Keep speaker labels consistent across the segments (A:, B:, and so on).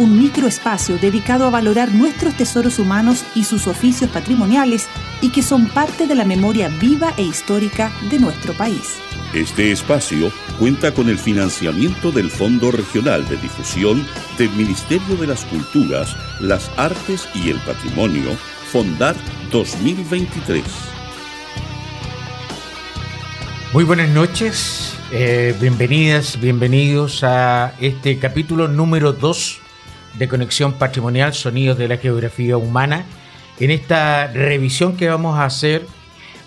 A: un microespacio dedicado a valorar nuestros tesoros humanos y sus oficios patrimoniales y que son parte de la memoria viva e histórica de nuestro país.
B: Este espacio cuenta con el financiamiento del Fondo Regional de Difusión del Ministerio de las Culturas, las Artes y el Patrimonio, Fondar 2023.
C: Muy buenas noches, eh, bienvenidas, bienvenidos a este capítulo número 2 de Conexión Patrimonial, Sonidos de la Geografía Humana, en esta revisión que vamos a hacer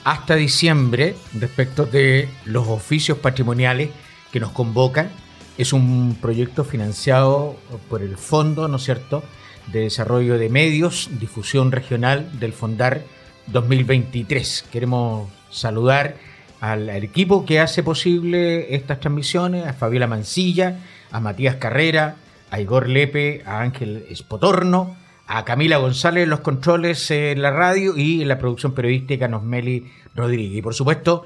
C: hasta diciembre respecto de los oficios patrimoniales que nos convocan. Es un proyecto financiado por el Fondo, ¿no es cierto?, de Desarrollo de Medios, Difusión Regional del Fondar 2023. Queremos saludar al, equipo que hace posible estas transmisiones, a Fabiola Mancilla, a Matías Carrera, a Igor Lepe, a Ángel Espotorno, a Camila González en los controles en la radio y en la producción periodística Nosmeli Rodríguez. Y por supuesto,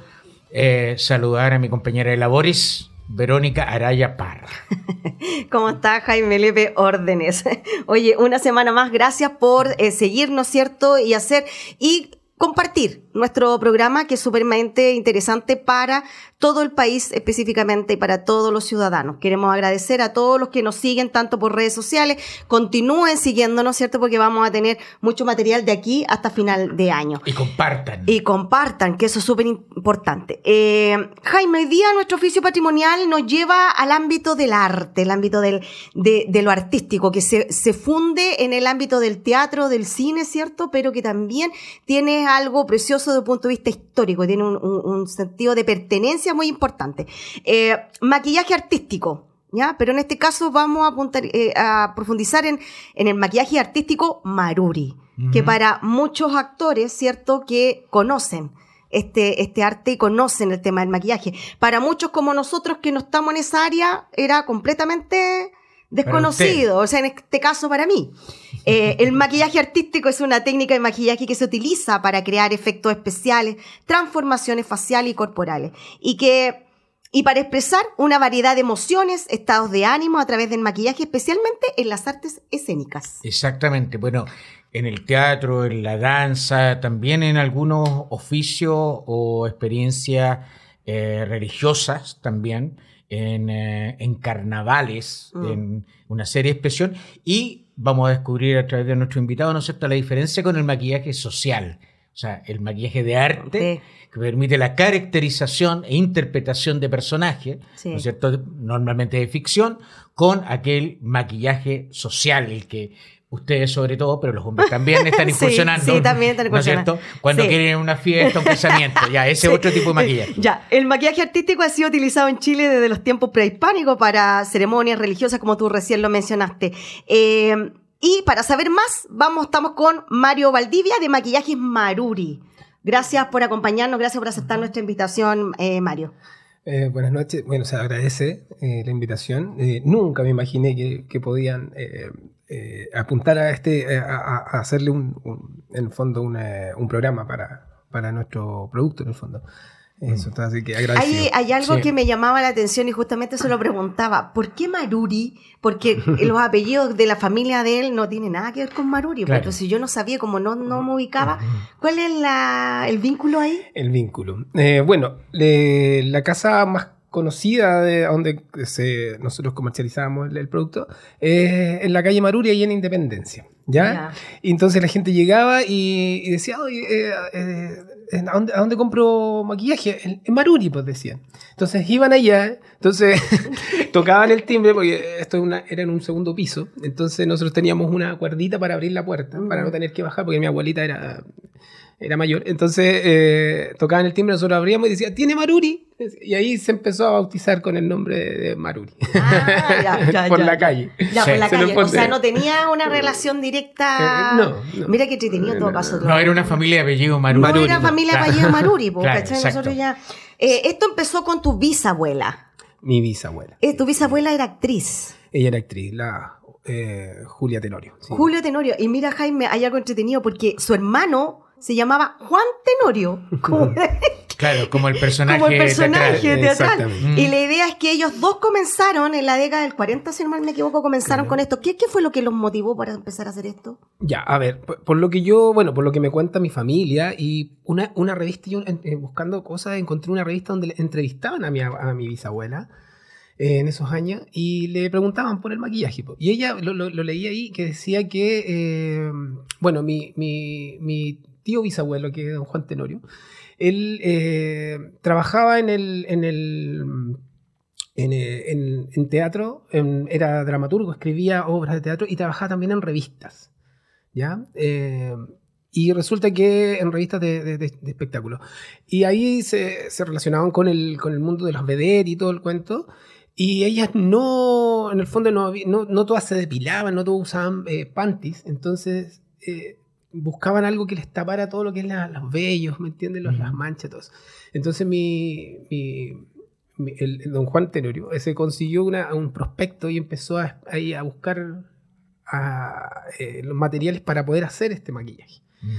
C: eh, saludar a mi compañera de labores, Verónica Araya Parra.
D: ¿Cómo está Jaime Lepe Órdenes? Oye, una semana más, gracias por eh, seguirnos, ¿cierto? Y hacer, y compartir nuestro programa que es súpermente interesante para todo el país específicamente y para todos los ciudadanos. Queremos agradecer a todos los que nos siguen tanto por redes sociales, continúen siguiéndonos, ¿cierto? Porque vamos a tener mucho material de aquí hasta final de año.
C: Y compartan.
D: Y compartan, que eso es súper importante. Eh, Jaime, hoy día nuestro oficio patrimonial nos lleva al ámbito del arte, el ámbito del, de, de lo artístico, que se, se funde en el ámbito del teatro, del cine, ¿cierto? Pero que también tiene algo precioso desde el punto de vista histórico, tiene un, un, un sentido de pertenencia muy importante. Eh, maquillaje artístico. ¿Ya? Pero en este caso vamos a, apuntar, eh, a profundizar en, en, el maquillaje artístico Maruri, uh -huh. que para muchos actores, ¿cierto?, que conocen este, este arte y conocen el tema del maquillaje. Para muchos como nosotros que no estamos en esa área, era completamente desconocido, o sea, en este caso para mí. Eh, el maquillaje artístico es una técnica de maquillaje que se utiliza para crear efectos especiales, transformaciones faciales y corporales, y que y para expresar una variedad de emociones, estados de ánimo a través del maquillaje, especialmente en las artes escénicas.
C: Exactamente. Bueno, en el teatro, en la danza, también en algunos oficios o experiencias eh, religiosas también en, eh, en carnavales, mm. en una serie de expresión, y vamos a descubrir a través de nuestro invitado, ¿no es cierto?, la diferencia con el maquillaje social, o sea, el maquillaje de arte, que permite la caracterización e interpretación de personajes, sí. ¿no es cierto?, normalmente de ficción, con aquel maquillaje social, el que ustedes sobre todo, pero los hombres también están incursionando.
D: sí, sí, también están incursionando.
C: ¿no es cierto? Cuando
D: sí.
C: quieren una fiesta, un casamiento, ya, ese sí. otro tipo de maquillaje.
D: Ya, el maquillaje artístico ha sido utilizado en Chile desde los tiempos prehispánicos para ceremonias religiosas, como tú recién lo mencionaste. Eh, y para saber más, vamos, estamos con Mario Valdivia de Maquillajes Maruri. Gracias por acompañarnos, gracias por aceptar nuestra invitación, eh, Mario.
E: Eh, buenas noches. Bueno, se agradece eh, la invitación. Eh, nunca me imaginé que, que podían eh, apuntar a este, a, a hacerle un, un, en el fondo una, un programa para, para nuestro producto, en el fondo. Eso, está, así que.
D: Hay, hay algo sí. que me llamaba la atención y justamente se lo preguntaba. ¿Por qué Maruri? Porque los apellidos de la familia de él no tienen nada que ver con Maruri. Claro. Pero si yo no sabía, como no, no me ubicaba, ¿cuál es la, el vínculo ahí?
E: El vínculo. Eh, bueno, le, la casa más conocida de donde se, nosotros comercializábamos el, el producto, eh, en la calle Maruria y en Independencia. ¿Ya? Y entonces la gente llegaba y, y decía, "Oye, eh, eh, ¿a, dónde, a dónde compro maquillaje? En, en Maruri, pues decían. Entonces iban allá, entonces tocaban el timbre, porque esto una- era en un segundo piso, entonces nosotros teníamos una cuerdita para abrir la puerta, para no tener que bajar, porque mi abuelita era, era mayor. Entonces eh, tocaban el timbre, nosotros abríamos y decía, ¿tiene Maruri? Y ahí se empezó a bautizar con el nombre de, de Maruri.
D: Ah, ya, ya,
E: por
D: ya.
E: la calle.
D: Ya,
C: Sí.
D: por la
E: Se
D: calle. O sea, no tenía una relación directa.
E: Eh, no, no.
D: Mira qué entretenido en todo
E: No,
D: caso.
C: No, era una familia de apellido Maruri.
D: No era familia
C: Claro.
D: apellido Maruri, po,
C: Claro.
D: Nosotros ya. Eh, esto empezó con tu bisabuela.
E: Mi bisabuela.
D: Eh, tu bisabuela era actriz.
E: Ella era actriz, la eh, Julia Tenorio. sí.
D: Julio Tenorio. Y mira, Jaime, hay algo entretenido porque su hermano se llamaba Juan Tenorio. Como,
C: Claro, como el personaje.
D: como el personaje
C: teatral.
D: Y la idea es que ellos dos comenzaron en la década del 40, si no mal me equivoco, comenzaron con esto. ¿Qué, ¿Qué fue lo que los motivó para empezar a hacer esto?
E: Ya, a ver, por, por lo que yo, bueno, por lo que me cuenta mi familia y una, una revista, yo eh, buscando cosas, encontré una revista donde entrevistaban a mi, a mi bisabuela eh, en esos años y le preguntaban por el maquillaje. Y ella lo, lo- lo leía ahí que decía que, eh, bueno, mi, mi- mi tío bisabuelo, que es don Juan Tenorio, él eh, trabajaba en el... En el en, eh, teatro, era dramaturgo, escribía obras de teatro y trabajaba también en revistas. ¿ya? Eh, y resulta que en revistas de, de- espectáculos. Y ahí se, relacionaban con el, con el mundo de los vedettes y todo el cuento. Y ellas no, en el fondo, no, no, no todas se depilaban, no todas usaban panties. Entonces buscaban algo que les tapara todo lo que es la- los vellos, ¿me entiendes? Los-. Las manchas, todo eso. Entonces mi, mi- mi- el, el don Juan Tenorio ese consiguió una- un prospecto y empezó a, ahí a buscar a, eh, los materiales para poder hacer este maquillaje.
C: Mm.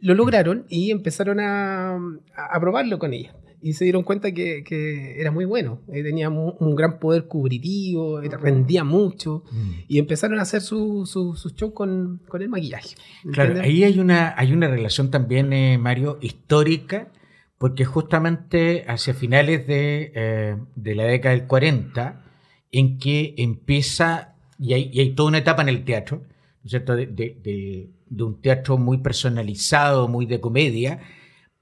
E: Lo lograron y empezaron a, a probarlo con ella. Y se dieron cuenta que, que era muy bueno. Eh, tenía mu- un gran poder cubritivo, era- rendía mucho.
C: Mm.
E: Y empezaron a hacer su, su, su show con, con el maquillaje.
C: Claro,
E: ¿entiendes?
C: ahí hay una, hay una relación también, eh, Mario, histórica, porque justamente hacia finales de, eh, de la década del 40, en que empieza, y hay, y hay toda una etapa en el teatro, ¿no es cierto?, de- de- de un teatro muy personalizado, muy de comedia,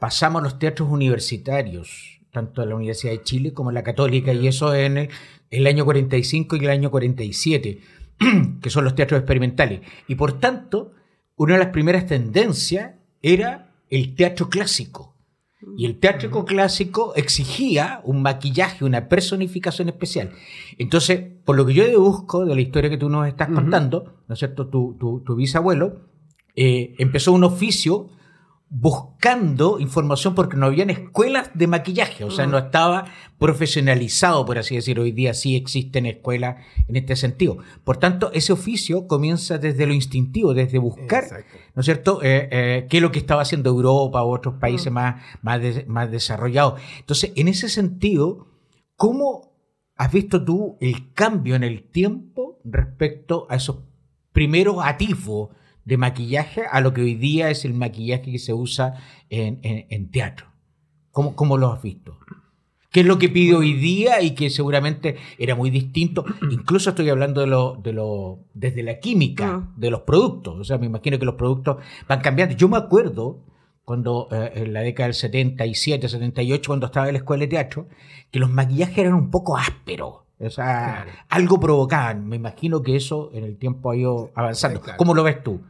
C: pasamos a los teatros universitarios, tanto de la Universidad de Chile como la Católica, y eso en el, el año 45 y el año 47, que son los teatros experimentales. Y por tanto, una de las primeras tendencias era el teatro clásico. Y el teatro clásico exigía un maquillaje, una personificación especial. Entonces, por lo que yo deduzco de la historia que tú nos estás contando, ¿no es cierto? Tu, tu- tu bisabuelo eh, empezó un oficio buscando información porque no habían escuelas de maquillaje, o sea, no estaba profesionalizado, por así decir. Hoy día sí existen escuelas en este sentido. Por tanto, ese oficio comienza desde lo instintivo, desde buscar
E: Exacto.
C: ¿no es cierto? Eh, eh, ¿Qué es lo que estaba haciendo Europa u otros países más, más, de- más desarrollados? Entonces, en ese sentido, ¿cómo has visto tú el cambio en el tiempo respecto a esos primeros atisbos de maquillaje a lo que hoy día es el maquillaje que se usa en, en- en teatro? ¿Cómo, ¿Cómo lo has visto? ¿Qué es lo que pide hoy día y que seguramente era muy distinto? Incluso estoy hablando de lo, de lo, desde la química
D: Mm.
C: de los productos. O sea, me imagino que los productos van cambiando. Yo me acuerdo cuando eh, en la década del 77, 78, cuando estaba en la escuela de teatro, que los maquillajes eran un poco ásperos. O sea,
E: Claro.
C: algo provocaban. Me imagino que eso en el tiempo ha ido avanzando.
E: Claro.
C: ¿Cómo lo ves tú?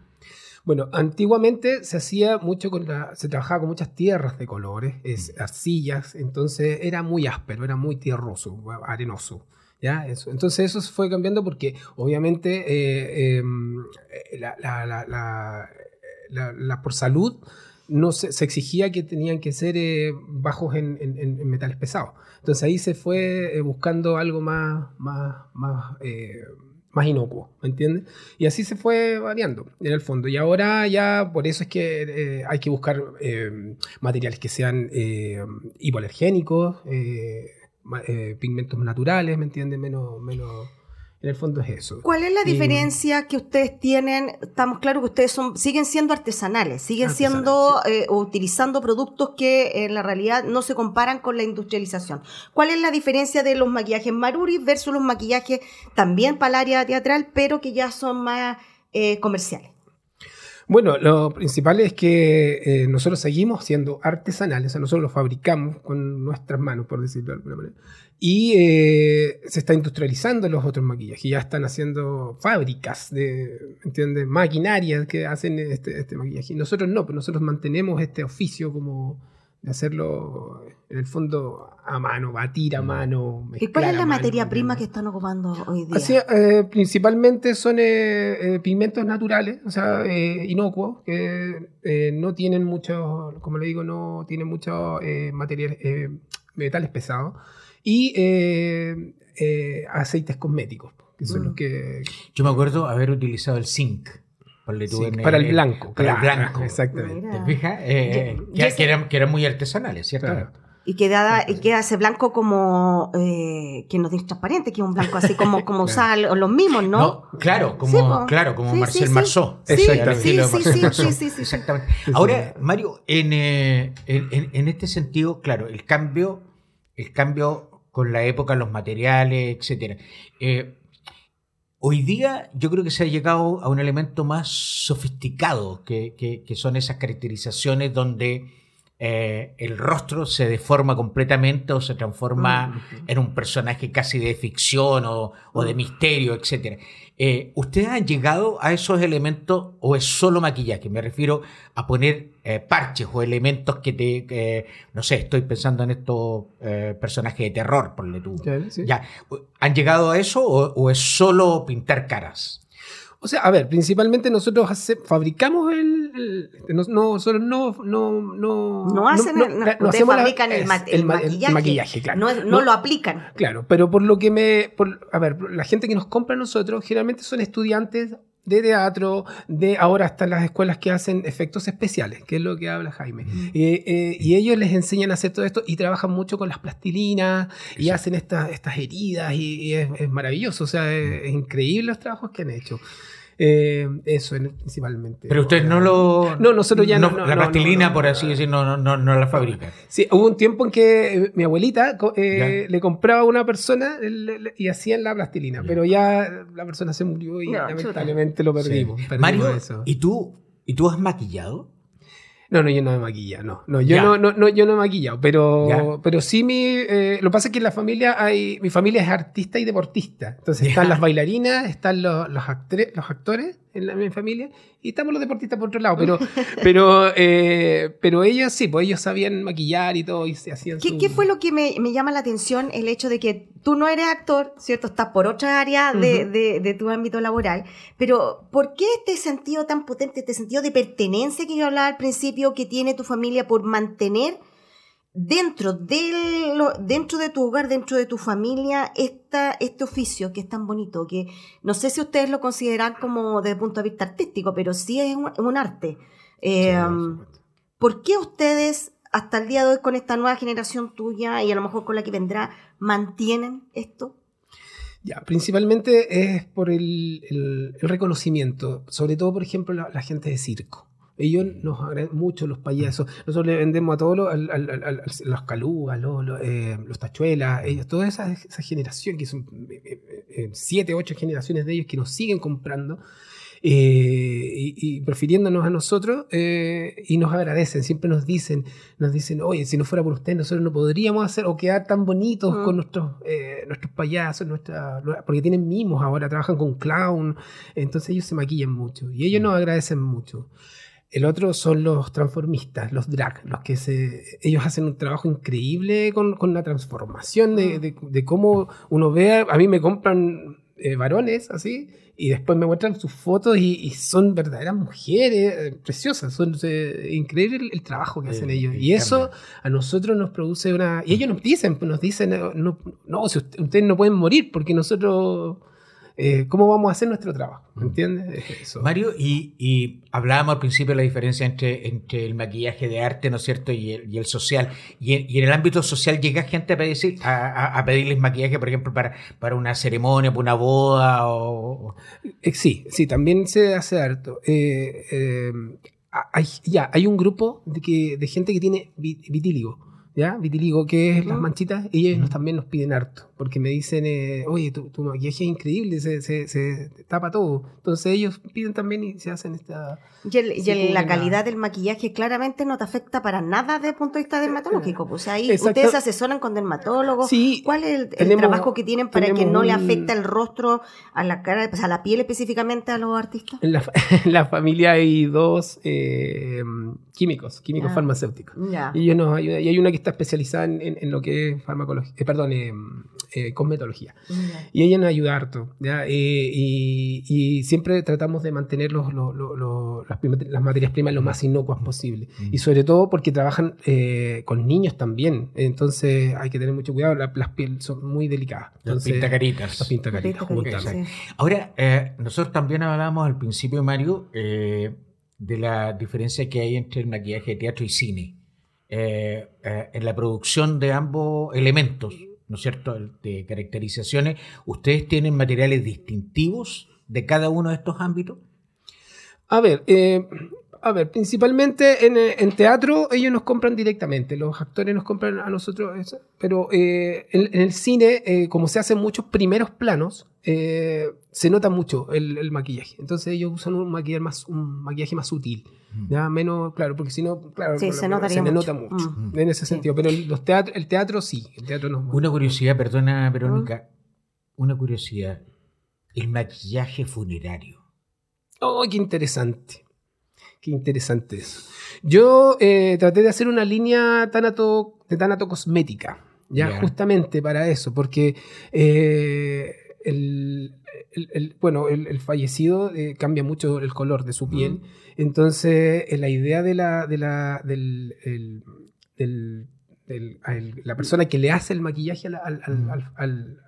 E: Bueno, antiguamente se hacía mucho con la, se trabajaba con muchas tierras de colores, es, arcillas, entonces era muy áspero, era muy tierroso, arenoso. ¿ya? Eso. Entonces eso se fue cambiando porque obviamente eh, eh, la- la- la- la- la- por salud no se, se exigía que tenían que ser eh, bajos en, metales pesados. Entonces ahí se fue eh, buscando algo más, más, más, eh, más inocuo, ¿me entiendes? Y así se fue variando en el fondo. Y ahora ya por eso es que eh, hay que buscar materiales que sean hipoalergénicos, pigmentos naturales, ¿me entiendes? Menos, menos, En el fondo es eso.
D: ¿Cuál es la
E: Y-
D: diferencia que ustedes tienen? Estamos claros que ustedes son, siguen siendo artesanales, siguen
E: Artesanales,
D: siendo eh, o utilizando productos que en la realidad no se comparan con la industrialización. ¿Cuál es la diferencia de los maquillajes Maruri versus los maquillajes también para el área teatral, pero que ya son más eh, comerciales?
E: Bueno, lo principal es que eh, nosotros seguimos siendo artesanales, o sea, nosotros lo fabricamos con nuestras manos, por decirlo de alguna manera. Y eh, se está industrializando los otros maquillajes, ya están haciendo fábricas de, ¿entiendes? Maquinarias que hacen este, este maquillaje. Nosotros no, pues nosotros mantenemos este oficio como de hacerlo en el fondo a mano, batir a mano.
D: ¿Y cuál
E: mezclar
D: es la
E: mano,
D: materia prima que están ocupando hoy día?
E: Así, eh, principalmente son eh, eh, pigmentos naturales, o sea, eh, inocuos, que eh, no tienen mucho, como le digo, no tienen muchos eh, materiales, eh, metales pesados, y eh, eh, aceites cosméticos, que son
D: Mm.
E: los que...
C: Yo me acuerdo haber utilizado el zinc. Ponle tú,
E: sí,
C: en
E: para el blanco.
C: Para el
E: claro,
C: blanco.
E: Exactamente.
D: Mira.
C: ¿Te fijas? Eh,
D: Yo-
C: que,
D: yo
C: que
D: sé-
C: eran, que eran muy artesanales, ¿cierto?
E: Claro.
D: Y queda, y queda ese blanco como, eh, que nos dice transparente, que es un blanco así como, como usaban los mismos, ¿no?
C: No, claro, como,
D: Sí,
C: claro, como
D: Sí,
C: Marcel. Marceau.
D: Sí,
E: Exactamente.
D: Sí, sí, sí, sí, sí.
C: Exactamente.
E: Sí,
C: Ahora. Mario, en, eh, en, en- en este sentido, claro, el cambio, el cambio con la época, los materiales, etcétera. Eh, hoy día yo creo que se ha llegado a un elemento más sofisticado, que, que- son esas caracterizaciones donde eh, el rostro se deforma completamente o se transforma en un personaje casi de ficción o, o de misterio, etc. ¿Ustedes han llegado a esos elementos o es solo maquillaje? Me refiero a poner eh, parches o elementos que te... no sé, estoy pensando en estos eh, personajes de terror, ponle tú.
E: Ya, sí.
C: Ya, ¿Han llegado a eso o, o es solo pintar caras?
E: O sea, a ver, principalmente nosotros hace- fabricamos el... el- no, no, nosotros no... No, no,
D: No hacen, el- no, ustedes
E: hacemos la-
D: fabrican el,
E: es,
D: ma- el
E: ma-
D: maquillaje,
E: maquillaje, claro.
D: no, no lo aplican.
E: Claro, pero por lo que me... por- a ver, la gente que nos compra a nosotros generalmente son estudiantes de teatro, de ahora hasta las escuelas que hacen efectos especiales, que es lo que habla Jaime. Eh, eh, y ellos les enseñan a hacer todo esto y trabajan mucho con las plastilinas y hacen estas, estas heridas y, y es, es maravilloso, o sea, es, es increíble los trabajos que han hecho. Eh, eso es principalmente.
C: Pero ustedes no lo...
E: No, nosotros ya no- no,
C: la
E: no,
C: plastilina,
E: no, no,
C: por así decir, no, no, no, no la fabrican.
E: Sí, hubo un tiempo en que eh, mi abuelita eh, le compraba a una persona y hacían la plastilina,
C: Ya.
E: pero ya la persona se murió y
D: No,
E: lamentablemente lo perdimos.
C: Sí.
E: perdimos
C: Mario,
E: eso.
C: ¿y tú, ¿y tú has maquillado?
E: No, no, yo no me maquilla, no. no yo
C: Ya.
E: no, no, no, yo no he maquillado, pero,
C: Ya.
E: pero sí mi. eh, lo que pasa es que en la familia hay. Mi familia es artista y deportista. Entonces
C: Ya.
E: están las bailarinas, están los, los, actre- los actores en, la, en mi familia y estamos los deportistas por otro lado. Pero, pero, eh, pero ellos sí, pues ellos sabían maquillar y todo y se hacían
D: ¿Qué,
E: su-
D: qué fue lo que me, me llama la atención? El hecho de que tú no eres actor, ¿cierto? Estás por otra área de,
E: Ujú.
D: de- de tu ámbito laboral, pero ¿por qué este sentido tan potente, este sentido de pertenencia que yo hablaba al principio que tiene tu familia por mantener dentro, del, dentro de tu hogar, dentro de tu familia, esta, este oficio que es tan bonito, que no sé si ustedes lo consideran como desde el punto de vista artístico, pero sí es un, un arte. Eh,
E: Sí, supuesto.
D: ¿Por qué ustedes, hasta el día de hoy, con esta nueva generación tuya y a lo mejor con la que vendrá, mantienen esto?
E: Ya, principalmente es por el, el- el reconocimiento, sobre todo, por ejemplo, la, la gente de circo. Ellos nos agradecen mucho, los payasos. Nosotros le vendemos a todos los, los calugas, los, los, eh, los tachuelas, ellos, toda esa, esa generación, que son eh, eh, eh, siete, ocho generaciones de ellos que nos siguen comprando. Eh, y, y prefiriéndonos a nosotros eh, y nos agradecen, siempre nos dicen, nos dicen, oye, si no fuera por usted, nosotros no podríamos hacer o quedar tan bonitos
D: Mm.
E: con nuestros, eh, nuestros payasos, nuestra, porque tienen mimos ahora, trabajan con clown, entonces ellos se maquillan mucho y ellos nos agradecen mucho. El otro son los transformistas, los drag, los que se, ellos hacen un trabajo increíble con, con la transformación de, de- de cómo uno ve, a mí me compran eh, varones así y después me muestran sus fotos y, y son verdaderas mujeres eh, preciosas, son eh, increíble el, el trabajo que hacen ellos.
C: el
E: y eso a nosotros nos produce una... Y ellos nos dicen, nos dicen, eh, no, no si usted- ustedes no pueden morir porque nosotros eh, cómo vamos a hacer nuestro trabajo,
C: Mm.
E: ¿entiendes? Eso.
C: Mario, y, y hablábamos al principio de la diferencia entre, entre el maquillaje de arte, ¿no es cierto?, y el, y el social. Y en, y en el ámbito social llega gente a, pedir, a, a- a pedirles maquillaje, por ejemplo, para, para una ceremonia, para una boda o...
E: Eh, sí, sí, también se hace harto. Eh, eh, hay, ya, hay un grupo de, que, de gente que tiene vi- vitíligo. ¿Ya? Vitíligo, que es las manchitas, y ellos también nos piden harto, porque me dicen, eh, oye, tu, tu maquillaje es increíble, se, se, se tapa todo. Entonces ellos piden también y se hacen esta...
D: Y, el- y la calidad del maquillaje claramente no te afecta para nada desde el punto de vista dermatológico. Pues ahí
E: Exacto.
D: ustedes se asesoran con dermatólogos.
E: Sí,
D: ¿Cuál es el, trabajo que tienen para que no le afecte el rostro, a la cara, pues a la piel específicamente a los artistas?
E: En la, en la familia hay dos eh, químicos, químicos
D: Ah.
E: farmacéuticos.
D: Ya.
E: Y ellos nos ayudan. Y hay una que está especializada en, en- en lo que es farmacología, eh, perdón, eh, eh, cosmetología.
D: Ya.
E: Y ella nos ayuda harto. ¿ya? Eh, y, y siempre tratamos de mantener los, los- los- los- las, las materias primas lo más inocuas posible. Y sobre todo porque trabajan eh, con niños también. Entonces hay que tener mucho cuidado. La- las pieles son muy delicadas.
C: Las
E: Entonces,
C: pintacaritas.
E: Las pintacaritas.
D: Pinta
E: justamente.
D: sí.
C: Ahora, eh, nosotros también hablábamos al principio, Mario, eh, de la diferencia que hay entre el maquillaje de teatro y cine. Eh, eh, en la producción de ambos elementos, ¿no es cierto?, de caracterizaciones, ¿ustedes tienen materiales distintivos de cada uno de estos ámbitos?
E: A ver, eh, a ver, principalmente en, eh, en teatro ellos nos compran directamente, los actores nos compran a nosotros, eso, pero eh, en, en el cine, eh, como se hacen muchos primeros planos, eh, se nota mucho el, el maquillaje. Entonces ellos usan un maquillaje más, un maquillaje más sutil, ya menos, claro, porque si no, claro,
D: Sí, se notaría
E: se
D: mucho.
E: nota mucho
D: Mm.
E: en ese
D: Sí.
E: sentido. Pero el, los teatro, el teatro sí, el teatro nos
C: Una curiosidad, perdona, Verónica, una curiosidad. El maquillaje funerario.
E: Oh, qué interesante. Qué interesante eso. Yo eh, traté de hacer una línea tanato, de tanato cosmética, ya, justamente para eso, porque eh, el, el- el- bueno, el, el fallecido eh, cambia mucho el color de su piel. Entonces, eh, la idea de la, de la, del, el- del- del- al- la persona que le hace el maquillaje al, al- al-.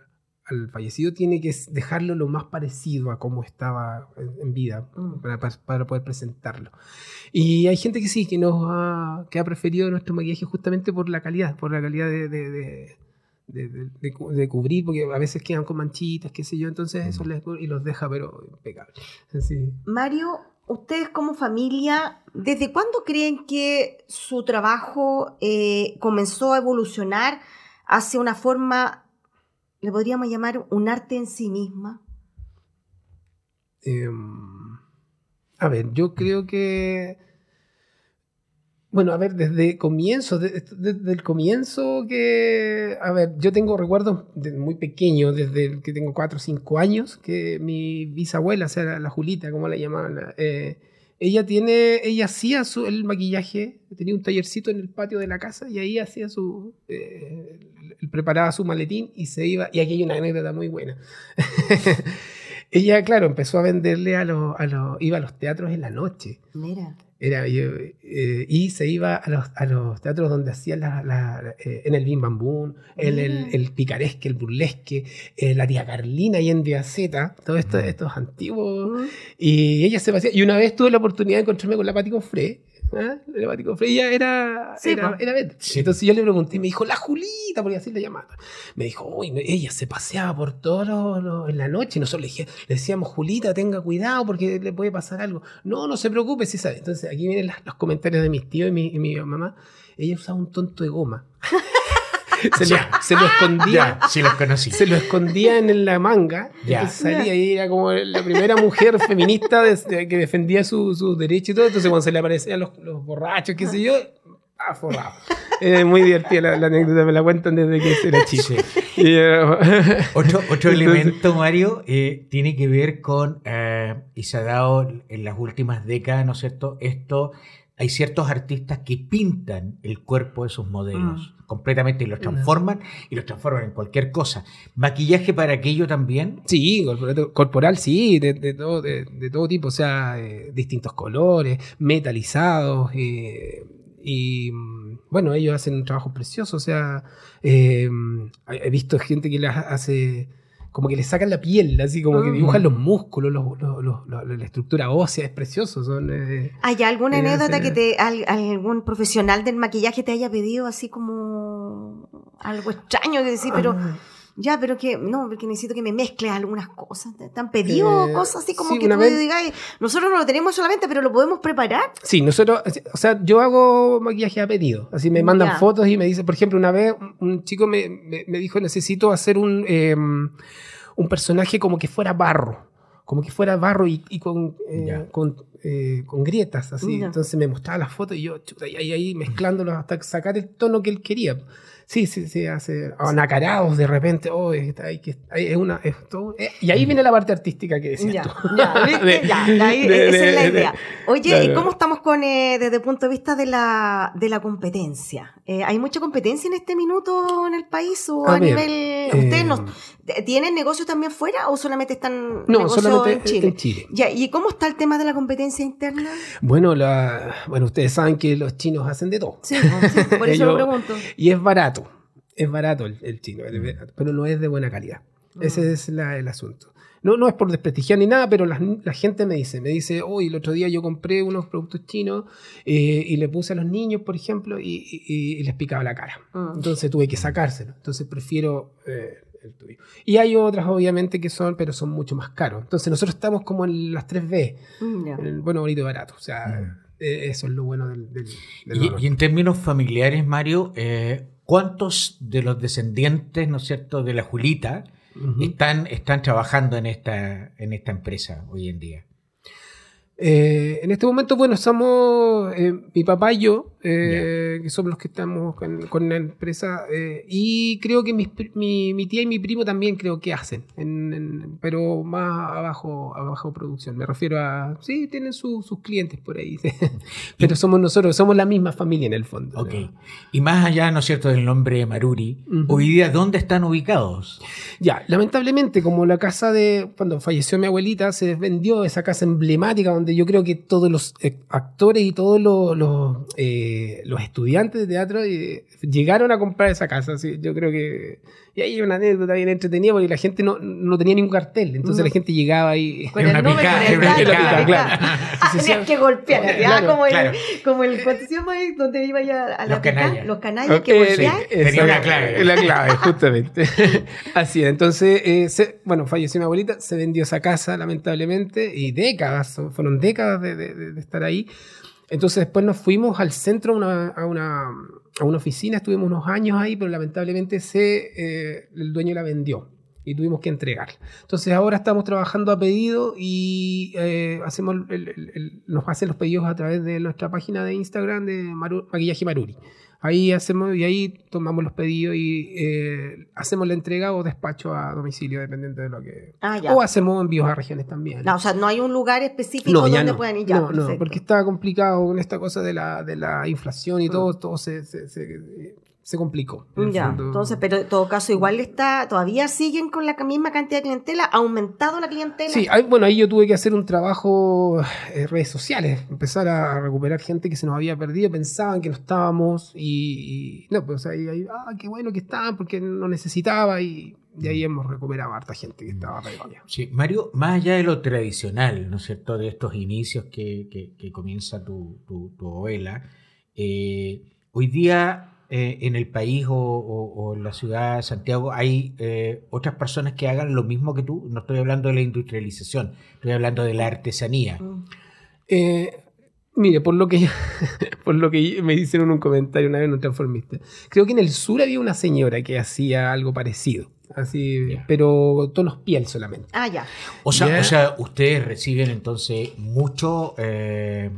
E: Al- al- al fallecido tiene que dejarlo lo más parecido a como estaba en, en vida
D: Mm.
E: para, para- poder presentarlo. Y hay gente que sí, que nos ha, que ha preferido nuestro maquillaje justamente por la calidad, por la calidad de, de- de- de- de- de cu- de cubrir, porque a veces quedan con manchitas, qué sé yo, entonces eso les, y los deja pero impecable. Así.
D: Mario, ustedes como familia, ¿desde cuándo creen que su trabajo eh, comenzó a evolucionar hacia una forma, le podríamos llamar un arte en sí misma?
E: Em, a ver, yo creo que. Bueno, a ver, desde comienzo, de- desde el comienzo que. A ver, yo tengo recuerdos de muy pequeño, desde que tengo 4 o 5 años, que mi bisabuela, o sea, la, Julita, como la llamaban, la- eh, ella tiene, ella hacía su, el maquillaje, tenía un tallercito en el patio de la casa y ahí hacía su, eh, preparaba su maletín y se iba, y aquí hay una anécdota muy buena. ella, claro, empezó a venderle a los, a los, iba a los teatros en la noche.
D: Mira.
E: Era, yo, eh, y se iba a los, a los teatros donde hacían la, la- eh, en el Bim Bam Boom, en el,
D: Mira.
E: el picaresque, el burlesque, eh, la tía Carlina y en Z, todos estos,
C: Mm.
E: estos antiguos. Y ella se pasea. Y una vez tuve la oportunidad de encontrarme con la Pati Confré. ¿Ah? La Pati Confré, ella era,
D: Sí,
E: era. Entonces yo le pregunté, y me dijo, la Julita, porque así la llamaba. Me dijo, uy, ella se paseaba por todos los, los- en la noche. Y nosotros le, dije- le decíamos, Julita, tenga cuidado porque le puede pasar algo. No, no se preocupe, sí sabe. Entonces aquí vienen las- los comentarios de mis tíos y mi, y mi mamá. Ella usaba un tonto de goma. se, lo, se lo escondía
C: Ya, sí los conocí.
E: se lo escondía en la manga.
C: Ya.
E: Entonces salía y era como la primera mujer feminista de- que defendía sus su derechos y todo. Entonces cuando se le aparecían los, los borrachos, qué sé yo, ah, forrado. Es muy divertida la, la anécdota, me la cuentan desde que era chico.
C: Sí.
E: Y, eh,
C: Otro, otro
E: Entonces-
C: elemento, Mario, eh, tiene que ver con, eh, y se ha dado en las últimas décadas, ¿no es cierto? Esto, hay ciertos artistas que pintan el cuerpo de sus modelos completamente y los transforman y los transforman en cualquier cosa. Maquillaje para aquello también.
E: Sí, corporal, sí, de, de todo, de, de todo tipo, o sea, eh, distintos colores, metalizados, eh, y mm, bueno, ellos hacen un trabajo precioso, o sea, eh, he he visto gente que las hace, como que le sacan la piel, así como que
D: Ah.
E: dibujan los músculos, los- los- los- la estructura ósea, es precioso. Son, eh,
D: ¿Hay alguna
E: Eh,
D: anécdota que te al- algún profesional del maquillaje te haya pedido así como algo extraño que decir, pero
E: ah,
D: ya, pero que no, porque necesito que me mezcles algunas cosas. ¿Te, han pedido
E: Eh,
D: cosas así como
E: sí,
D: que tú
E: vez-
D: digas, nosotros no lo tenemos solamente, pero lo podemos preparar?
E: Sí, nosotros, o sea, yo hago maquillaje a pedido. Así me mandan
D: Ya.
E: fotos y me dicen, por ejemplo, una vez un- chico me, me- me dijo, necesito hacer un, eh, un personaje como que fuera barro. Como que fuera barro y, y con, eh, con, eh, con grietas, así.
D: Ya.
E: Entonces me mostraba las fotos y yo, chuta, y ahí, ahí mezclándolos hasta sacar el tono que él quería. Sí, sí, sí, hace o nacarados de repente. Oh, está ahí, que, es una, es todo- eh, y ahí viene la parte artística que decías
D: Ya,
E: tú.
D: ya, ¿viste? Ya, ahí-
E: de-
D: esa
E: de-
D: es la
E: de-
D: idea. Oye. ¿y cómo estamos con eh, desde el punto de vista de la, de la competencia? Eh, ¿Hay mucha competencia en este minuto en el país o a,
E: A ver,
D: nivel... ¿Ustedes
E: eh,
D: no- tienen negocios también fuera o solamente están
E: No, solamente
D: en Chile?
E: en Chile.
D: Ya, ¿y cómo está el tema de la competencia interna?
E: Bueno, la, bueno, ustedes saben que los chinos hacen de todo.
D: Sí, sí, por eso lo pregunto.
E: Y es barato. Es barato el, el chino, el- pero no es de buena calidad. Ese es la- el asunto. No, no es por desprestigiar ni nada, pero la, la gente me dice, me dice, hoy el otro día yo compré unos productos chinos eh, y le puse a los niños, por ejemplo, y, y- y les picaba la cara.
D: Mm.
E: Entonces tuve que sacárselo. Entonces prefiero eh, el tuyo. Y hay otras, obviamente, que son, pero son mucho más caros. Entonces nosotros estamos como en las 3B,
D: Mm,
E: en el bueno, bonito y barato. O sea, eh, eso es lo bueno del, del, del
C: Y, en términos familiares, Mario, eh, ¿cuántos de los descendientes, ¿no es cierto?, de la Julita están, están trabajando en esta, en esta empresa hoy en día?
E: Eh, en este momento, bueno, somos eh, mi papá y yo, eh, que somos los que estamos con, con la empresa, eh, y creo que mis mi, mi tía y mi primo también creo que hacen, en- en- pero más abajo, abajo producción. Me refiero a, sí, tienen su- sus clientes por ahí, pero somos nosotros, somos la misma familia en el fondo.
C: Ok.
E: ¿no?
C: Y más allá, ¿no es cierto?, del nombre Maruri, hoy día, ¿dónde están ubicados?
E: Ya, lamentablemente, como la casa de. Cuando falleció mi abuelita, se vendió esa casa emblemática donde yo creo que todos los eh, actores y todos los, los, eh, los estudiantes de teatro eh, llegaron a comprar esa casa. así, yo creo que. Y ahí hay una anécdota bien entretenida porque la gente no, no tenía ningún cartel. Entonces
D: No.
E: la gente llegaba y.
D: Con
C: Era
D: el el.
E: Sí, sí,
D: tenías
E: sí.
D: que golpear, ¿ya?
E: Claro,
D: como, el,
C: claro.
D: como el, ¿cuánto se llama ahí? Donde iba ya a la
C: Los
D: picada?
C: canallas.
D: Los canallas que
E: sí,
C: Tenía una clave.
E: La clave, justamente. Así es. Entonces, eh, se- bueno, falleció mi abuelita, se vendió esa casa, lamentablemente, y décadas, fueron décadas de- de- de estar ahí. Entonces, después nos fuimos al centro a una, a una, oficina, estuvimos unos años ahí, pero lamentablemente se, eh, el dueño la vendió y tuvimos que entregarla. Entonces, ahora estamos trabajando a pedido y eh, hacemos el- el- el- nos hacen los pedidos a través de nuestra página de Instagram de Maru- Maquillaje Maruri. Ahí hacemos y ahí tomamos los pedidos y eh, hacemos la entrega o despacho a domicilio, dependiente de lo que.
D: Ah.
E: O hacemos envíos a regiones también.
D: No, o sea, no hay un lugar específico
E: No,
D: donde
E: no.
D: puedan ir ya.
E: no, no,
D: perfecto.
E: porque está complicado con esta cosa de la, de la inflación y
D: Mm.
E: todo, todo se, se, se- se complicó. en
D: Ya,
E: fondo.
D: entonces, pero en todo caso, igual está, todavía siguen con la misma cantidad de clientela, ha aumentado la clientela.
E: Sí, bueno, ahí yo tuve que hacer un trabajo en redes sociales, empezar a recuperar gente que se nos había perdido, pensaban que no estábamos y, y- no, pues ahí, ahí, ah, qué bueno que estaban porque no necesitaba y de ahí hemos recuperado a harta gente que estaba perdida.
C: Sí, Mario, más allá de lo tradicional, ¿no es cierto?, de estos inicios que, que- que comienza tu, tu, tu abuela, eh, hoy día eh, en el país o, o- o en la ciudad de Santiago hay eh, otras personas que hagan lo mismo que tú. No estoy hablando de la industrialización, estoy hablando de la artesanía.
D: Mm.
E: Eh, mire, por lo que por lo que me dicen en un comentario una vez en un transformista, creo que en el sur había una señora que hacía algo parecido, así, pero tonos piel solamente.
D: Ah, ya.
C: O sea, o sea, ustedes reciben entonces mucho eh,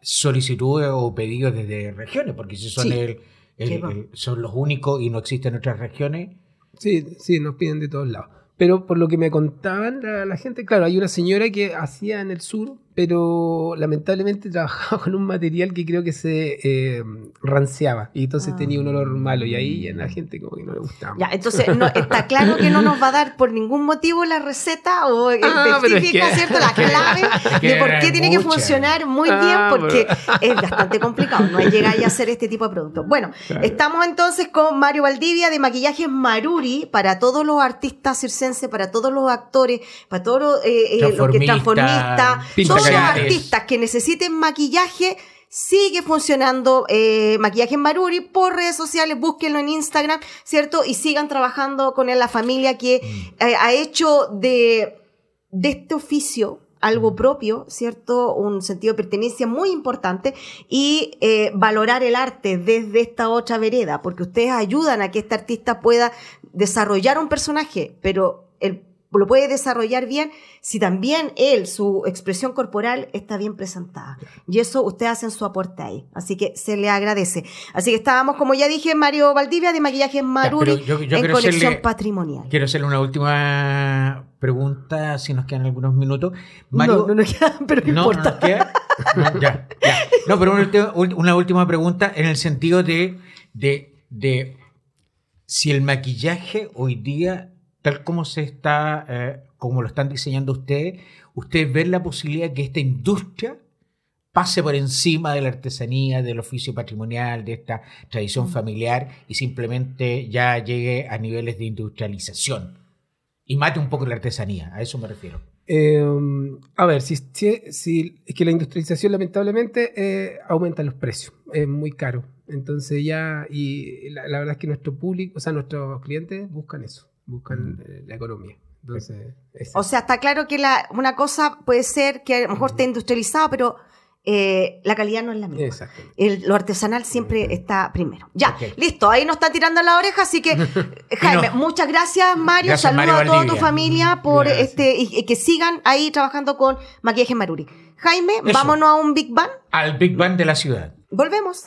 C: solicitudes o pedidos desde regiones, porque si son,
E: Sí.
C: el- el- el- son los únicos y no existen otras regiones.
E: Sí, sí, nos piden de todos lados. Pero por lo que me contaban la, la gente, claro, hay una señora que hacía en el sur, pero lamentablemente trabajaba con un material que creo que se eh, ranciaba y entonces tenía un olor malo y ahí a la gente como que no le gustaba.
D: Ya, entonces no, está claro que no nos va a dar por ningún motivo la receta o
E: Ah, es que-
D: ¿cierto? La clave
C: que
D: de por qué tiene que funcionar muy
E: Ah,
D: bien porque es bastante complicado, no llegar y hacer este tipo de productos. Bueno, estamos entonces con Mario Valdivia de Maquillajes Maruri para todos los artistas circenses, para todos los actores, para todos los, eh, eh, los que
C: transformistas,
D: todos los artistas que necesiten maquillaje. Sigue funcionando eh, Maquillaje Maruri por redes sociales, búsquenlo en Instagram, ¿cierto? Y sigan trabajando con él, la familia que eh, ha hecho de, de este oficio algo propio, ¿cierto? Un sentido de pertenencia muy importante y eh, valorar el arte desde esta otra vereda, porque ustedes ayudan a que este artista pueda desarrollar un personaje, pero él lo puede desarrollar bien si también él, su expresión corporal, está bien presentada. Y eso ustedes hacen su aporte ahí. Así que se le agradece. Así que estábamos, como ya dije, Mario Valdivia de Maquillajes Maruri
C: pero yo- yo
D: en
C: hacerle-
D: patrimonial.
C: Quiero hacerle una última pregunta, si nos quedan algunos minutos. Mario,
D: no, no nos queda, pero no,
C: No,
D: importa.
C: ¿nos queda? No, ya, ya. No, pero una, una última pregunta en el sentido de, de, de si el maquillaje hoy día, tal como se está, eh, como lo están diseñando ustedes, ustedes ven la posibilidad que esta industria pase por encima de la artesanía, del oficio patrimonial, de esta tradición familiar y simplemente ya llegue a niveles de industrialización y mate un poco la artesanía, a eso me refiero.
E: Eh, a ver, si, si, si- es que la industrialización lamentablemente eh, aumenta los precios, es muy caro. Entonces ya, y la, la verdad es que nuestro público, o sea, nuestros clientes buscan eso, buscan eh, la economía. Entonces, es
D: O sea, está claro que la, una cosa puede ser que a lo mejor esté industrializado, pero eh, la calidad no es la misma.
E: Exacto.
D: El- lo artesanal siempre está primero. Ya, listo, ahí nos está tirando la oreja, así que Jaime,
C: no.
D: muchas gracias Mario, saludos a toda tu familia por
E: Gracias.
D: este y, y que sigan ahí trabajando con Maquillaje Maruri. Jaime,
C: Eso.
D: vámonos a un Big Bang,
C: Al Big Bang de la ciudad.
D: volvemos.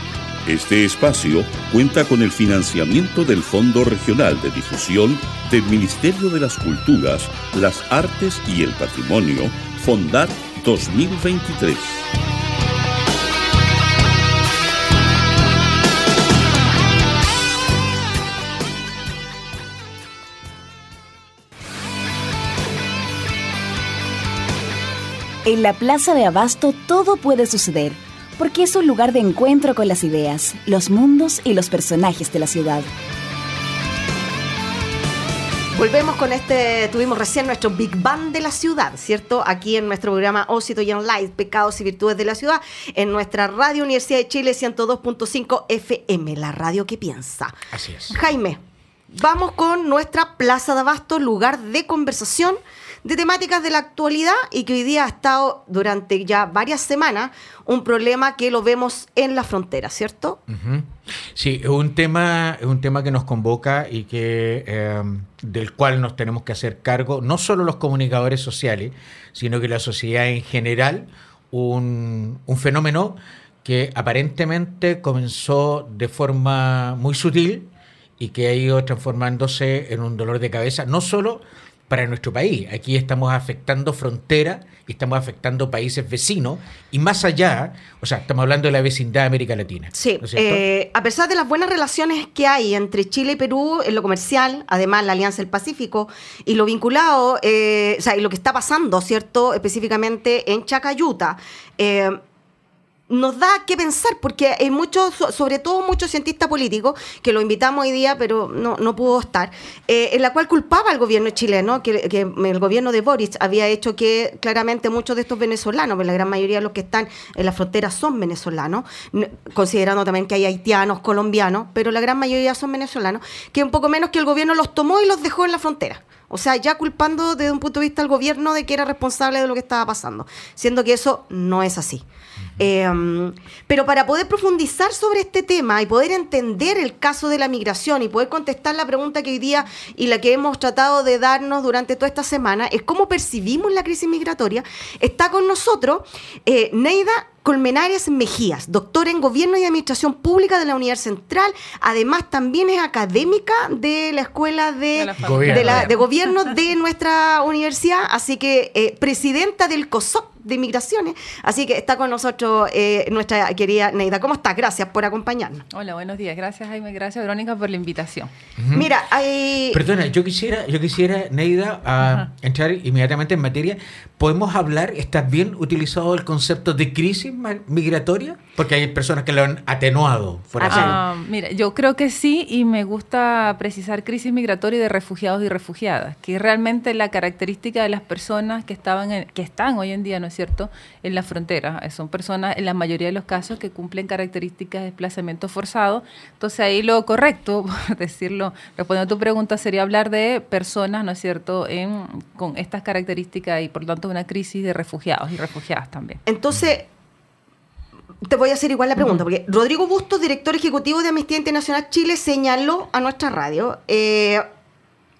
B: Este espacio cuenta con el financiamiento del Fondo Regional de Difusión del Ministerio de las Culturas, las Artes y el Patrimonio, Fondar 2023.
F: En la Plaza de Abasto todo puede suceder, porque es un lugar de encuentro con las ideas, los mundos y los personajes de la ciudad.
D: Volvemos con este, tuvimos recién nuestro Big Bang de la ciudad, ¿cierto? Aquí en nuestro programa Ósito y Live, Pecados y Virtudes de la Ciudad, en nuestra Radio Universidad de Chile 102.5 FM, la radio que piensa.
C: Así es.
D: Jaime, vamos con nuestra Plaza de Abasto, lugar de conversación de temáticas de la actualidad y que hoy día ha estado durante ya varias semanas un problema que lo vemos en la frontera, ¿cierto?
C: Sí, es un tema, es un tema que nos convoca y que eh, del cual nos tenemos que hacer cargo, no solo los comunicadores sociales, sino que la sociedad en general, un, un fenómeno que aparentemente comenzó de forma muy sutil y que ha ido transformándose en un dolor de cabeza, no solo para nuestro país. Aquí estamos afectando fronteras y estamos afectando países vecinos y más allá, o sea, estamos hablando de la vecindad de América Latina.
D: Sí, eh, a pesar de las buenas relaciones que hay entre Chile y Perú en lo comercial, además la Alianza del Pacífico y lo vinculado, eh, o sea, y lo que está pasando, ¿cierto? Específicamente en Chacayuta. eh, nos da que pensar, porque hay muchos, so- sobre todo muchos cientistas políticos, que lo invitamos hoy día, pero no, no pudo estar, eh, en la cual culpaba al gobierno chileno, que, el gobierno de Boris había hecho que claramente muchos de estos venezolanos, pues la gran mayoría de los que están en la frontera son venezolanos, considerando también que hay haitianos, colombianos, pero la gran mayoría son venezolanos, que un poco menos que el gobierno los tomó y los dejó en la frontera. O sea, ya culpando desde un punto de vista al gobierno de que era responsable de lo que estaba pasando, siendo que eso no es así. Em, pero para poder profundizar sobre este tema y poder entender el caso de la migración y poder contestar la pregunta que hoy día y la que hemos tratado de darnos durante toda esta semana es cómo percibimos la crisis migratoria, está con nosotros eh, Neida Colmenares Mejías, doctora en Gobierno y Administración Pública de la Universidad Central. Además, también es académica de la Escuela de, de, Gobierno de nuestra universidad, así que eh, presidenta del COSOC de Migraciones. Así que está con nosotros eh, nuestra querida Neida. ¿Cómo estás? Gracias por acompañarnos.
G: Hola, buenos días. Gracias, Jaime. Gracias, Verónica, por la invitación.
C: Mira, hay... Perdona, yo quisiera, yo quisiera Neida, a entrar inmediatamente en materia. ¿Podemos hablar, está bien utilizado el concepto de crisis migratoria? Porque hay personas que lo han atenuado.
G: Por ah, mira, yo creo que sí y me gusta precisar crisis migratoria de refugiados y refugiadas, que realmente la característica de las personas que, estaban que están hoy en día, ¿no es cierto?, en la frontera. Son personas, en la mayoría de los casos, que cumplen características de desplazamiento forzado. Entonces ahí lo correcto, por decirlo, respondiendo a tu pregunta, sería hablar de personas, ¿no es cierto?, en, con estas características y por lo tanto una crisis de refugiados y refugiadas también.
D: Entonces, te voy a hacer igual la pregunta, porque Rodrigo Bustos, director ejecutivo de Amnistía Internacional Chile, señaló a nuestra radio, eh,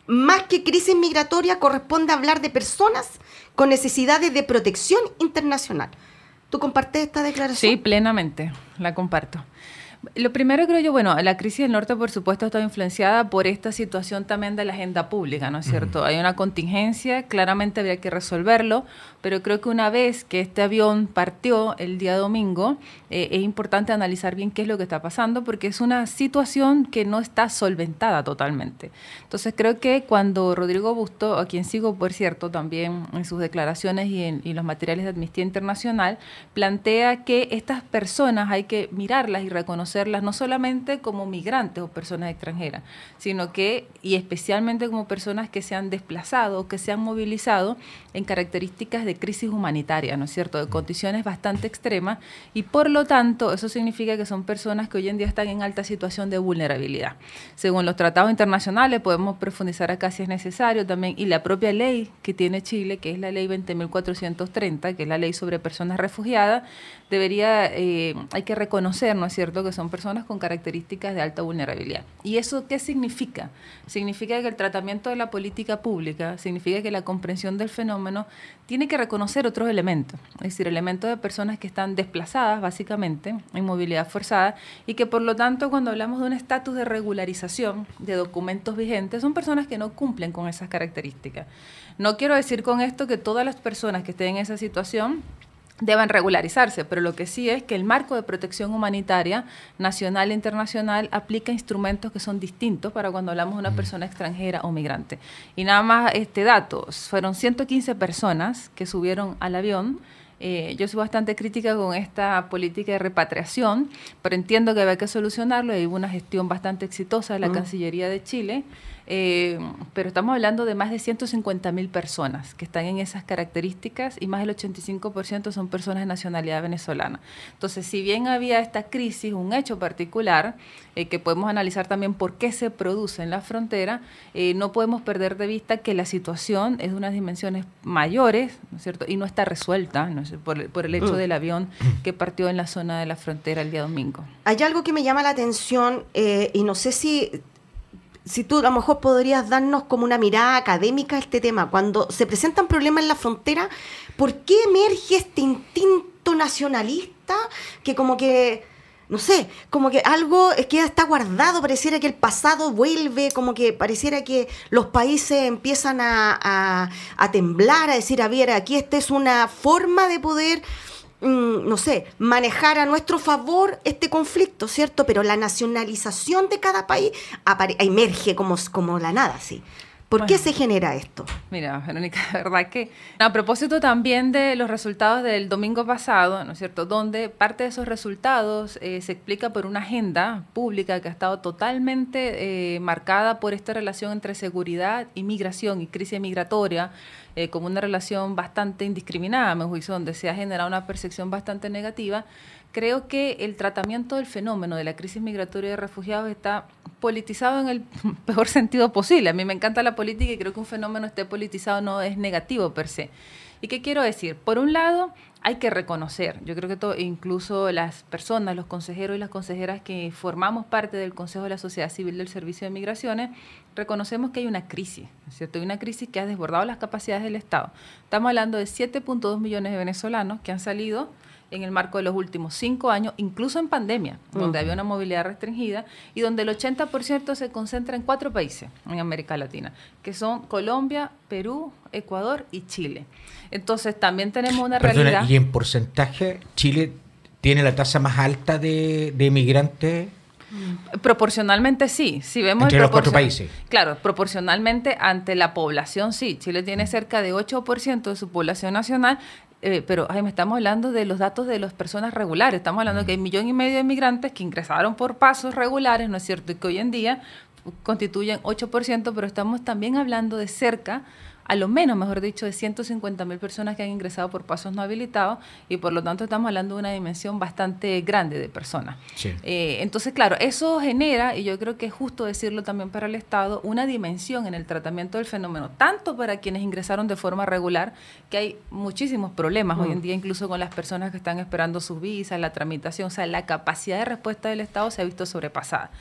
D: más que crisis migratoria corresponde hablar de personas con necesidades de protección internacional. ¿Tú compartes esta declaración?
G: Sí, plenamente, la comparto. Lo primero creo yo, bueno, la crisis del norte por supuesto está influenciada por esta situación también de la agenda pública, ¿no es cierto? Hay una contingencia, claramente habría que resolverlo, pero creo que una vez que este avión partió el día domingo, eh, es importante analizar bien qué es lo que está pasando, porque es una situación que no está solventada totalmente. Entonces creo que cuando Rodrigo Busto, a quien sigo por cierto también en sus declaraciones y en los materiales de Amnistía Internacional, plantea que estas personas hay que mirarlas y reconocerlas no solamente como migrantes o personas extranjeras, sino que, y especialmente como personas que se han desplazado, que se han movilizado en características de crisis humanitaria, ¿no es cierto?, de condiciones bastante extremas y por lo tanto eso significa que son personas que hoy en día están en alta situación de vulnerabilidad. Según los tratados internacionales, podemos profundizar acá si es necesario también, y la propia ley que tiene Chile, que es la ley 20.430, que es la ley sobre personas refugiadas, debería, eh, hay que reconocer, ¿no es cierto?, que son personas con características de alta vulnerabilidad. ¿Y eso qué significa? Significa que el tratamiento de la política pública, significa que la comprensión del fenómeno tiene que reconocer otros elementos, es decir, elementos de personas que están desplazadas básicamente en movilidad forzada y que por lo tanto cuando hablamos de un estatus de regularización de documentos vigentes son personas que no cumplen con esas características. No quiero decir con esto que todas las personas que estén en esa situación deban regularizarse, pero lo que sí es que el marco de protección humanitaria nacional e internacional aplica instrumentos que son distintos para cuando hablamos de una persona extranjera o migrante. Y nada más este dato, fueron 115 personas que subieron al avión. Eh, yo soy bastante crítica con esta política de repatriación, pero entiendo que había que solucionarlo y hubo una gestión bastante exitosa de la Cancillería de Chile. Eh, pero estamos hablando de más de 150 mil personas que están en esas características y más del 85% son personas de nacionalidad venezolana. Entonces, si bien había esta crisis, un hecho particular, eh, que podemos analizar también por qué se produce en la frontera, eh, no podemos perder de vista que la situación es de unas dimensiones mayores, ¿no es cierto? Y no está resuelta por, por, el hecho mm. del avión que partió en la zona de la frontera el día domingo.
D: Hay algo que me llama la atención y no sé si si tú a lo mejor podrías darnos como una mirada académica a este tema, cuando se presentan problemas en la frontera, ¿por qué emerge este instinto nacionalista que como que, no sé, como que algo es que está guardado, pareciera que el pasado vuelve, como que pareciera que los países empiezan a, a temblar, a decir, a ver, aquí esta es una forma de poder Mm, no sé, manejar a nuestro favor este conflicto, ¿cierto? Pero la nacionalización de cada país emerge como, como la nada, sí. ¿Por qué se genera esto?
G: Mira, Verónica, la verdad que a propósito también de los resultados del domingo pasado, ¿no es cierto? Donde parte de esos resultados eh, se explica por una agenda pública que ha estado totalmente eh, marcada por esta relación entre seguridad, inmigración y crisis migratoria, eh, como una relación bastante indiscriminada, me juicio, donde se ha generado una percepción bastante negativa creo que el tratamiento del fenómeno de la crisis migratoria de refugiados está politizado en el peor sentido posible. A mí me encanta la política y creo que un fenómeno esté politizado no es negativo per se. ¿Y qué quiero decir? Por un lado, hay que reconocer, yo creo que todo, incluso las personas, los consejeros y las consejeras que formamos parte del Consejo de la Sociedad Civil del Servicio de Migraciones, reconocemos que hay una crisis, cierto? Hay una crisis que ha desbordado las capacidades del Estado. Estamos hablando de 7.2 millones de venezolanos que han salido en el marco de los últimos cinco años, incluso en pandemia, donde había una movilidad restringida y donde el 80% se concentra en cuatro países en América Latina, que son Colombia, Perú, Ecuador y Chile. Entonces también tenemos una realidad...
C: Y en porcentaje, Chile tiene la tasa más alta de, de inmigrantes
G: Proporcionalmente sí, si vemos
C: entre los cuatro países.
G: Claro, proporcionalmente ante la población sí. Chile tiene cerca de 8% de su población nacional eh, pero me estamos hablando de los datos de las personas regulares, estamos hablando de que hay un millón y medio de migrantes que ingresaron por pasos regulares, ¿no es cierto? Y que hoy en día constituyen 8%, pero estamos también hablando de cerca a lo menos, mejor dicho, de 150 mil personas que han ingresado por pasos no habilitados y por lo tanto estamos hablando de una dimensión bastante grande de personas. Eh, entonces, claro, eso genera, y yo creo que es justo decirlo también para el Estado, una dimensión en el tratamiento del fenómeno, tanto para quienes ingresaron de forma regular, que hay muchísimos problemas hoy en mm. día, incluso con las personas que están esperando sus visas, la tramitación, o sea, la capacidad de respuesta del Estado se ha visto sobrepasada.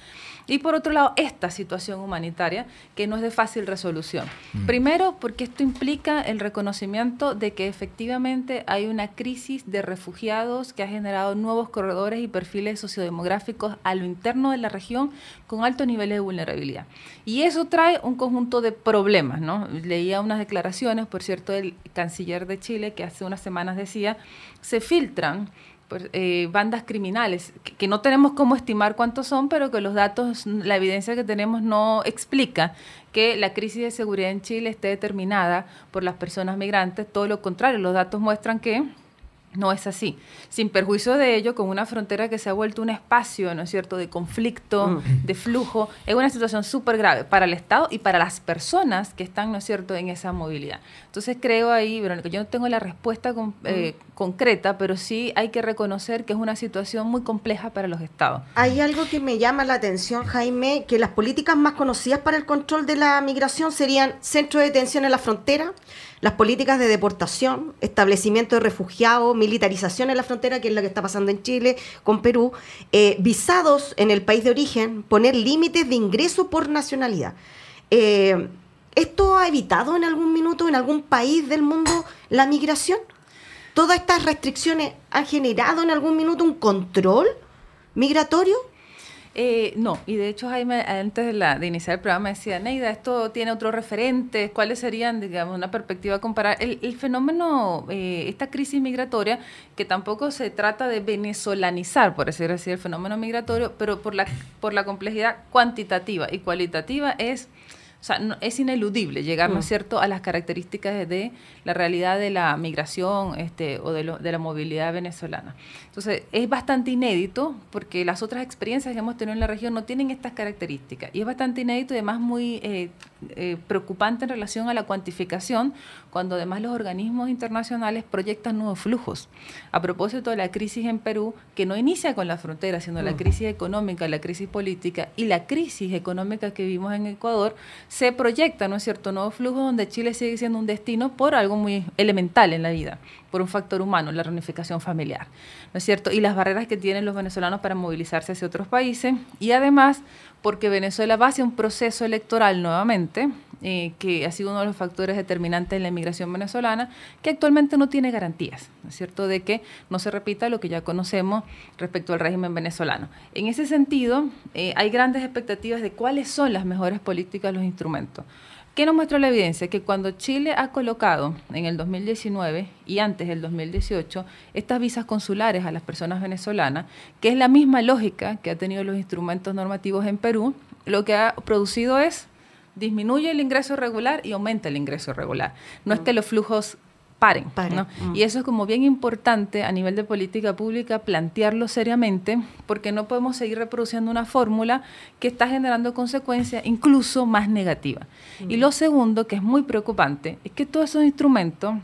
G: Y por otro lado, esta situación humanitaria que no es de fácil resolución. Mm. Primero, porque esto implica el reconocimiento de que efectivamente hay una crisis de refugiados que ha generado nuevos corredores y perfiles sociodemográficos a lo interno de la región con altos niveles de vulnerabilidad. Y eso trae un conjunto de problemas, ¿no? Leía unas declaraciones, por cierto, del canciller de Chile que hace unas semanas decía, se filtran eh, bandas criminales, que, no tenemos cómo estimar cuántos son, pero que los datos, la evidencia que tenemos no explica que la crisis de seguridad en Chile esté determinada por las personas migrantes, todo lo contrario, los datos muestran que no es así. Sin perjuicio de ello, con una frontera que se ha vuelto un espacio, ¿no es cierto?, de conflicto, mm. de flujo, es una situación súper grave para el Estado y para las personas que están, ¿no es cierto?, en esa movilidad. Entonces creo ahí, Verónica, yo no tengo la respuesta eh, mm. concreta, pero sí hay que reconocer que es una situación muy compleja para los Estados.
D: Hay algo que me llama la atención, Jaime, que las políticas más conocidas para el control de la migración serían centro de detención en la frontera, las políticas de deportación, establecimiento de refugiados, militarización en la frontera, que es lo que está pasando en Chile con Perú, eh, visados en el país de origen, poner límites de ingreso por nacionalidad. Eh, ¿Esto ha evitado en algún minuto, en algún país del mundo, la migración? ¿Todas estas restricciones han generado en algún minuto un control migratorio?
G: Eh, no, y de hecho Jaime antes de, la, de iniciar el programa decía, Neida, esto tiene otros referentes, ¿cuáles serían, digamos, una perspectiva a comparar? El, fenómeno, eh, esta crisis migratoria, que tampoco se trata de venezolanizar, por decir así, el fenómeno migratorio, pero por la, por la complejidad cuantitativa y cualitativa es o sea, es ineludible llegar, ¿no es mm. cierto?, a las características de, la realidad de la migración este, o de, de, la movilidad venezolana. Entonces, es bastante inédito porque las otras experiencias que hemos tenido en la región no tienen estas características. Y es bastante inédito y además muy eh, eh, preocupante en relación a la cuantificación, cuando además los organismos internacionales proyectan nuevos flujos. A propósito de la crisis en Perú, que no inicia con la frontera, sino la mm. crisis económica, la crisis política y la crisis económica que vimos en Ecuador, se proyecta, ¿no es cierto?, nuevo flujo donde Chile sigue siendo un destino por algo muy elemental en la vida, por un factor humano, la reunificación familiar, ¿no es cierto? Y las barreras que tienen los venezolanos para movilizarse hacia otros países y además porque Venezuela va hacia un proceso electoral nuevamente, eh, que ha sido uno de los factores determinantes en la inmigración venezolana, que actualmente no tiene garantías, ¿no es cierto?, de que no se repita lo que ya conocemos respecto al régimen venezolano. En ese sentido, eh, hay grandes expectativas de cuáles son las mejores políticas, los instrumentos. ¿Qué nos muestra la evidencia? Que cuando Chile ha colocado en el 2019 y antes del 2018 estas visas consulares a las personas venezolanas, que es la misma lógica que ha tenido los instrumentos normativos en Perú, lo que ha producido es disminuye el ingreso regular y aumenta el ingreso regular. No es que los flujos paren. Mm. Y eso es como bien importante a nivel de política pública plantearlo seriamente porque no podemos seguir reproduciendo una fórmula que está generando consecuencias incluso más negativas. Y mm. lo segundo, que es muy preocupante, es que todos esos instrumentos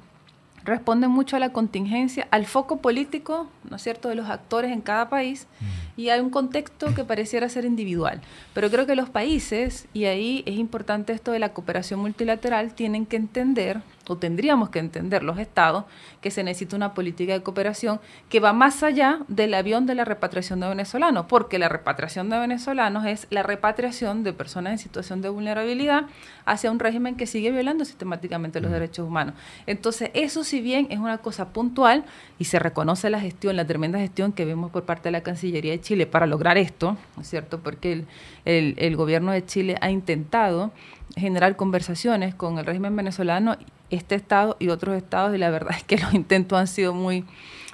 G: responden mucho a la contingencia, al foco político, ¿no es cierto?, de los actores en cada país mm. Y hay un contexto que pareciera ser individual. Pero creo que los países, y ahí es importante esto de la cooperación multilateral, tienen que entender o tendríamos que entender los estados, que se necesita una política de cooperación que va más allá del avión de la repatriación de venezolanos, porque la repatriación de venezolanos es la repatriación de personas en situación de vulnerabilidad hacia un régimen que sigue violando sistemáticamente los derechos humanos. Entonces, eso si bien es una cosa puntual y se reconoce la gestión, la tremenda gestión que vemos por parte de la Cancillería de Chile para lograr esto, ¿no es cierto? Porque el, el, el gobierno de Chile ha intentado generar conversaciones con el régimen venezolano, este Estado y otros estados, y la verdad es que los intentos han sido muy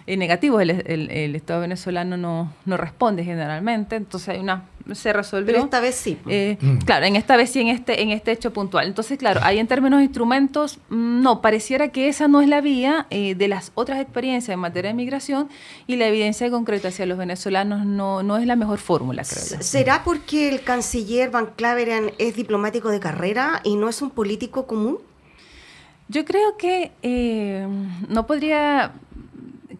G: eh, negativos. El, el, Estado venezolano no, no responde generalmente, entonces hay una se resolvió.
D: Pero esta vez sí.
G: Eh, claro, en esta vez sí, en este, en este hecho puntual. Entonces, claro, ahí en términos de instrumentos, mm, no, pareciera que esa no es la vía eh, de las otras experiencias en materia de migración y la evidencia concreta hacia los venezolanos no, no es la mejor fórmula, creo yo.
D: ¿Será porque el canciller Van Claveren es diplomático de carrera y no es un político común?
G: Yo creo que eh, no podría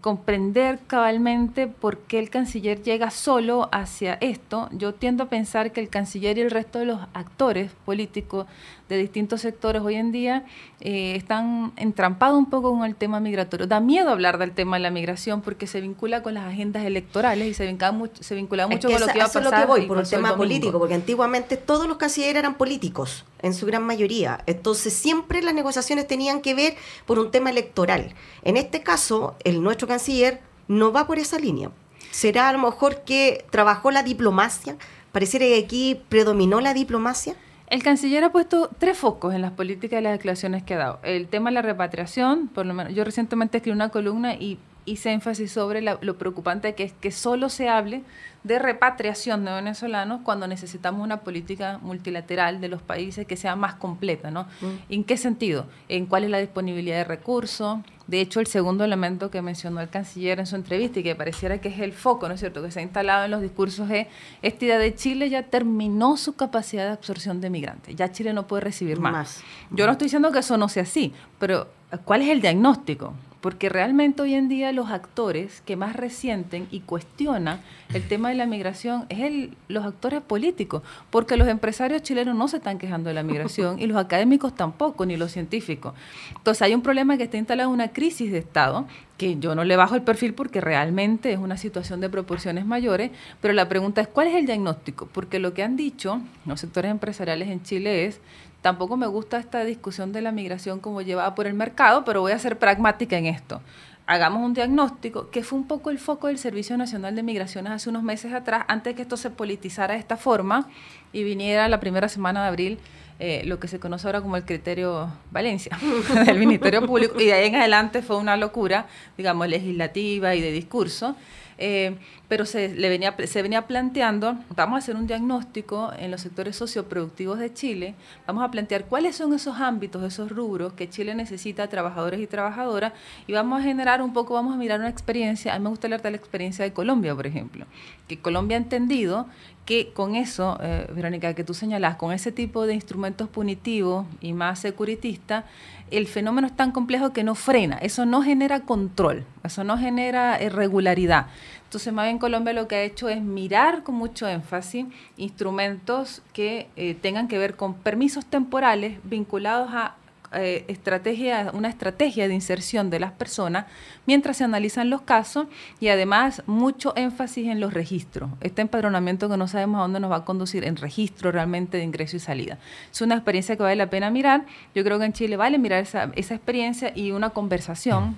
G: comprender cabalmente por qué el canciller llega solo hacia esto. Yo tiendo a pensar que el canciller y el resto de los actores políticos de distintos sectores hoy en día eh, están entrampados un poco con el tema migratorio. Da miedo hablar del tema de la migración porque se vincula con las agendas electorales y se vincula mucho, se vincula mucho con lo que va a pasar.
D: Es lo que voy, por el tema político, porque antiguamente todos los cancilleres eran políticos, en su gran mayoría. Entonces siempre las negociaciones tenían que ver por un tema electoral. En este caso, el nuestro canciller no va por esa línea. ¿Será a lo mejor que trabajó la diplomacia? Pareciera que aquí predominó la diplomacia.
G: El canciller ha puesto tres focos en las políticas y las declaraciones que ha dado. El tema de la repatriación, por lo menos yo recientemente escribí una columna y hice énfasis sobre lo preocupante que es que solo se hable de repatriación de venezolanos cuando necesitamos una política multilateral de los países que sea más completa, ¿no? Mm. ¿En qué sentido? ¿En cuál es la disponibilidad de recursos? De hecho, el segundo elemento que mencionó el canciller en su entrevista y que pareciera que es el foco, ¿no es cierto?, que se ha instalado en los discursos es, esta idea de Chile ya terminó su capacidad de absorción de migrantes, ya Chile no puede recibir más. más. Yo no estoy diciendo que eso no sea así, pero ¿cuál es el diagnóstico? Porque realmente hoy en día los actores que más resienten y cuestionan el tema de la migración es el, los actores políticos, porque los empresarios chilenos no se están quejando de la migración y los académicos tampoco, ni los científicos. Entonces hay un problema que está instalado una crisis de Estado, que yo no le bajo el perfil porque realmente es una situación de proporciones mayores, pero la pregunta es, ¿cuál es el diagnóstico? Porque lo que han dicho los sectores empresariales en Chile es, Tampoco me gusta esta discusión de la migración como llevada por el mercado, pero voy a ser pragmática en esto. Hagamos un diagnóstico, que fue un poco el foco del Servicio Nacional de Migraciones hace unos meses atrás, antes que esto se politizara de esta forma y viniera la primera semana de abril eh, lo que se conoce ahora como el criterio Valencia del Ministerio Público, y de ahí en adelante fue una locura, digamos, legislativa y de discurso. Eh, pero se, le venía, se venía planteando, vamos a hacer un diagnóstico en los sectores socioproductivos de Chile, vamos a plantear cuáles son esos ámbitos, esos rubros que Chile necesita trabajadores y trabajadoras y vamos a generar un poco, vamos a mirar una experiencia, a mí me gusta hablar de la experiencia de Colombia, por ejemplo, que Colombia ha entendido que con eso, eh, Verónica, que tú señalas, con ese tipo de instrumentos punitivos y más securitistas, el fenómeno es tan complejo que no frena, eso no genera control, eso no genera regularidad. Entonces, más bien Colombia lo que ha hecho es mirar con mucho énfasis instrumentos que eh, tengan que ver con permisos temporales vinculados a eh, estrategia, una estrategia de inserción de las personas mientras se analizan los casos y además mucho énfasis en los registros. Este empadronamiento que no sabemos a dónde nos va a conducir en registro realmente de ingreso y salida. Es una experiencia que vale la pena mirar. Yo creo que en Chile vale mirar esa, esa experiencia y una conversación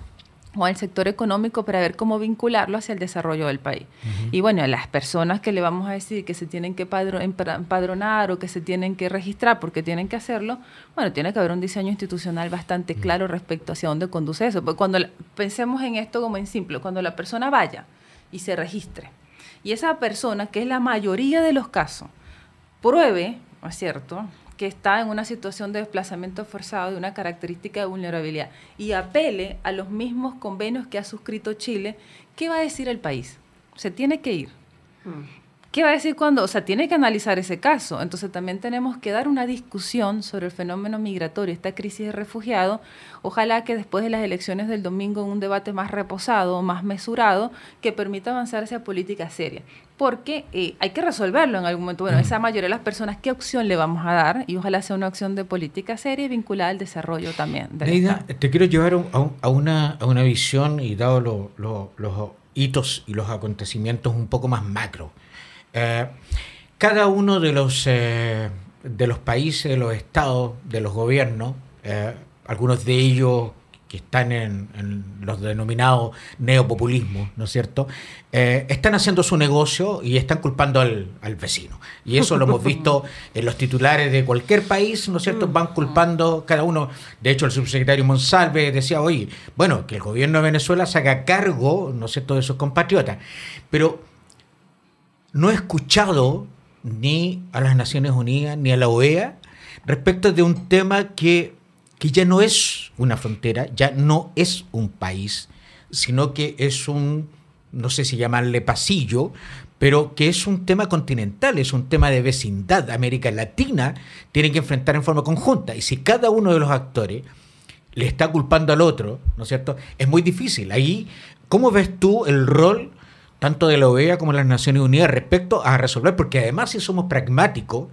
G: o al sector económico para ver cómo vincularlo hacia el desarrollo del país. Y bueno, a las personas que le vamos a decir que se tienen que empadronar o que se tienen que registrar porque tienen que hacerlo, bueno, tiene que haber un diseño institucional bastante claro respecto hacia dónde conduce eso. Porque cuando pensemos en esto como en simple, cuando la persona vaya y se registre, y esa persona, que es la mayoría de los casos, pruebe, ¿no es cierto?, que está en una situación de desplazamiento forzado de una característica de vulnerabilidad y apele a los mismos convenios que ha suscrito Chile, ¿qué va a decir el país? Se tiene que ir. ¿Qué va a decir cuando? O sea, tiene que analizar ese caso. Entonces también tenemos que dar una discusión sobre el fenómeno migratorio, esta crisis de refugiados. Ojalá que después de las elecciones del domingo un debate más reposado, más mesurado, que permita avanzar hacia política seria. Porque eh, hay que resolverlo en algún momento. Bueno, esa mayoría de las personas, ¿qué opción le vamos a dar? Y ojalá sea una opción de política seria y vinculada al desarrollo también.
C: Leida, te quiero llevar a, una, a una visión y dado los hitos y los acontecimientos un poco más macro. Eh, cada uno de los, eh, de los países, de los estados, de los gobiernos, eh, algunos de ellos que están en, los denominados neopopulismos, ¿no es cierto? están haciendo su negocio y están culpando al, vecino. Y eso lo hemos visto en los titulares de cualquier país, ¿no es cierto? Van culpando cada uno. De hecho, el subsecretario Monsalve decía, oye, bueno, que el gobierno de Venezuela se haga cargo, ¿no es cierto?, de sus compatriotas. Pero no he escuchado ni a las Naciones Unidas ni a la OEA respecto de un tema que, ya no es una frontera, ya no es un país, sino que es un, no sé si llamarle pasillo, pero que es un tema continental, es un tema de vecindad. América Latina tiene que enfrentar en forma conjunta. Y si cada uno de los actores le está culpando al otro, ¿no es cierto? Es muy difícil. Ahí, ¿cómo ves tú el rol tanto de la OEA como de las Naciones Unidas, respecto a resolver, porque además si somos pragmáticos,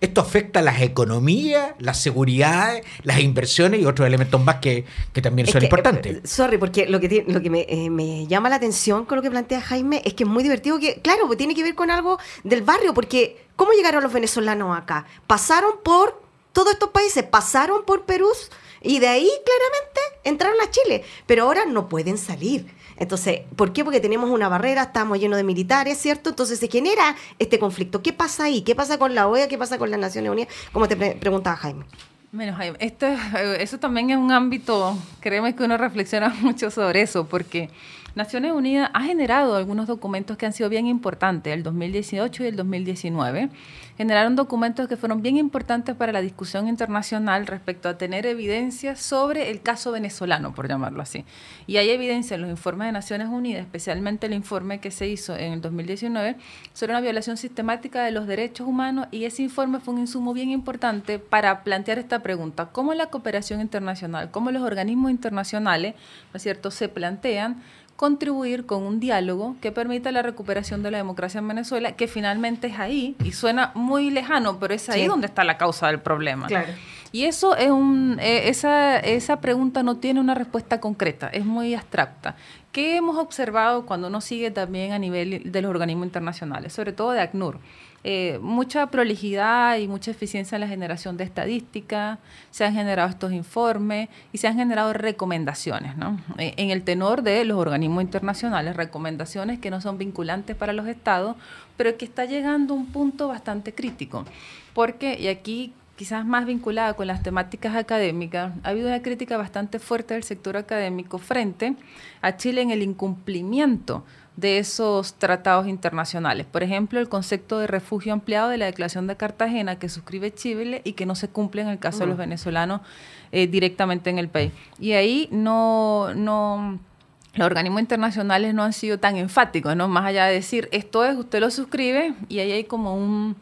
C: esto afecta a las economías, las seguridades, las inversiones y otros elementos más que, también son importantes.
D: Eh, sorry, porque lo que, lo que eh, me, llama la atención con lo que plantea Jaime es que es muy divertido, que claro, pues tiene que ver con algo del barrio, porque ¿cómo llegaron los venezolanos acá? Pasaron por todos estos países, pasaron por Perú y de ahí claramente entraron a Chile, pero ahora no pueden salir. Entonces, ¿por qué? Porque tenemos una barrera, estamos llenos de militares, ¿cierto? Entonces se genera este conflicto. ¿Qué pasa ahí? ¿Qué pasa con la OEA? ¿Qué pasa con las Naciones Unidas? Como te preguntaba Jaime.
G: Bueno, Jaime, esto, eso también es un ámbito, créeme que uno reflexiona mucho sobre eso, porque Naciones Unidas ha generado algunos documentos que han sido bien importantes, el 2018 y el 2019. Generaron documentos que fueron bien importantes para la discusión internacional respecto a tener evidencia sobre el caso venezolano, por llamarlo así. Y hay evidencia en los informes de Naciones Unidas, especialmente el informe que se hizo en el 2019 sobre una violación sistemática de los derechos humanos y ese informe fue un insumo bien importante para plantear esta pregunta, ¿cómo la cooperación internacional, cómo los organismos internacionales, ¿no es cierto?, se plantean contribuir con un diálogo que permita la recuperación de la democracia en Venezuela, que finalmente es ahí, y suena muy lejano, pero es ahí donde está la causa del problema.
D: Claro.
G: Y eso es un, eh, esa, esa pregunta no tiene una respuesta concreta, es muy abstracta. ¿Qué hemos observado cuando uno sigue también a nivel de los organismos internacionales, sobre todo de ACNUR? Eh, mucha prolijidad y mucha eficiencia en la generación de estadísticas, se han generado estos informes y se han generado recomendaciones, ¿no? Eh, en el tenor de los organismos internacionales, recomendaciones que no son vinculantes para los estados, pero que está llegando a un punto bastante crítico, porque, y aquí quizás más vinculada con las temáticas académicas, ha habido una crítica bastante fuerte del sector académico frente a Chile en el incumplimiento de esos tratados internacionales. Por ejemplo, el concepto de refugio ampliado de la Declaración de Cartagena que suscribe Chile y que no se cumple en el caso de los venezolanos eh, directamente en el país. Y ahí no, no, los organismos internacionales no han sido tan enfáticos, ¿no? Más allá de decir, esto es, usted lo suscribe y ahí hay como un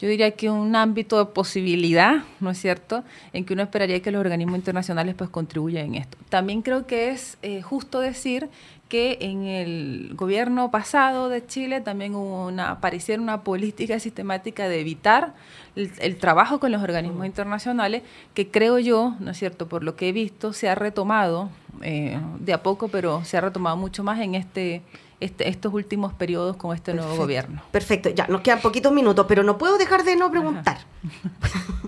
G: yo diría que un ámbito de posibilidad, ¿no es cierto?, en que uno esperaría que los organismos internacionales pues contribuyan en esto. También creo que es eh, justo decir que en el gobierno pasado de Chile también hubo una, apareciera una política sistemática de evitar el, trabajo con los organismos internacionales, que creo yo, ¿no es cierto?, por lo que he visto, se ha retomado eh, de a poco, pero se ha retomado mucho más en este este, estos últimos periodos con este nuevo gobierno.
D: Perfecto, ya nos quedan poquitos minutos, pero no puedo dejar de no preguntar.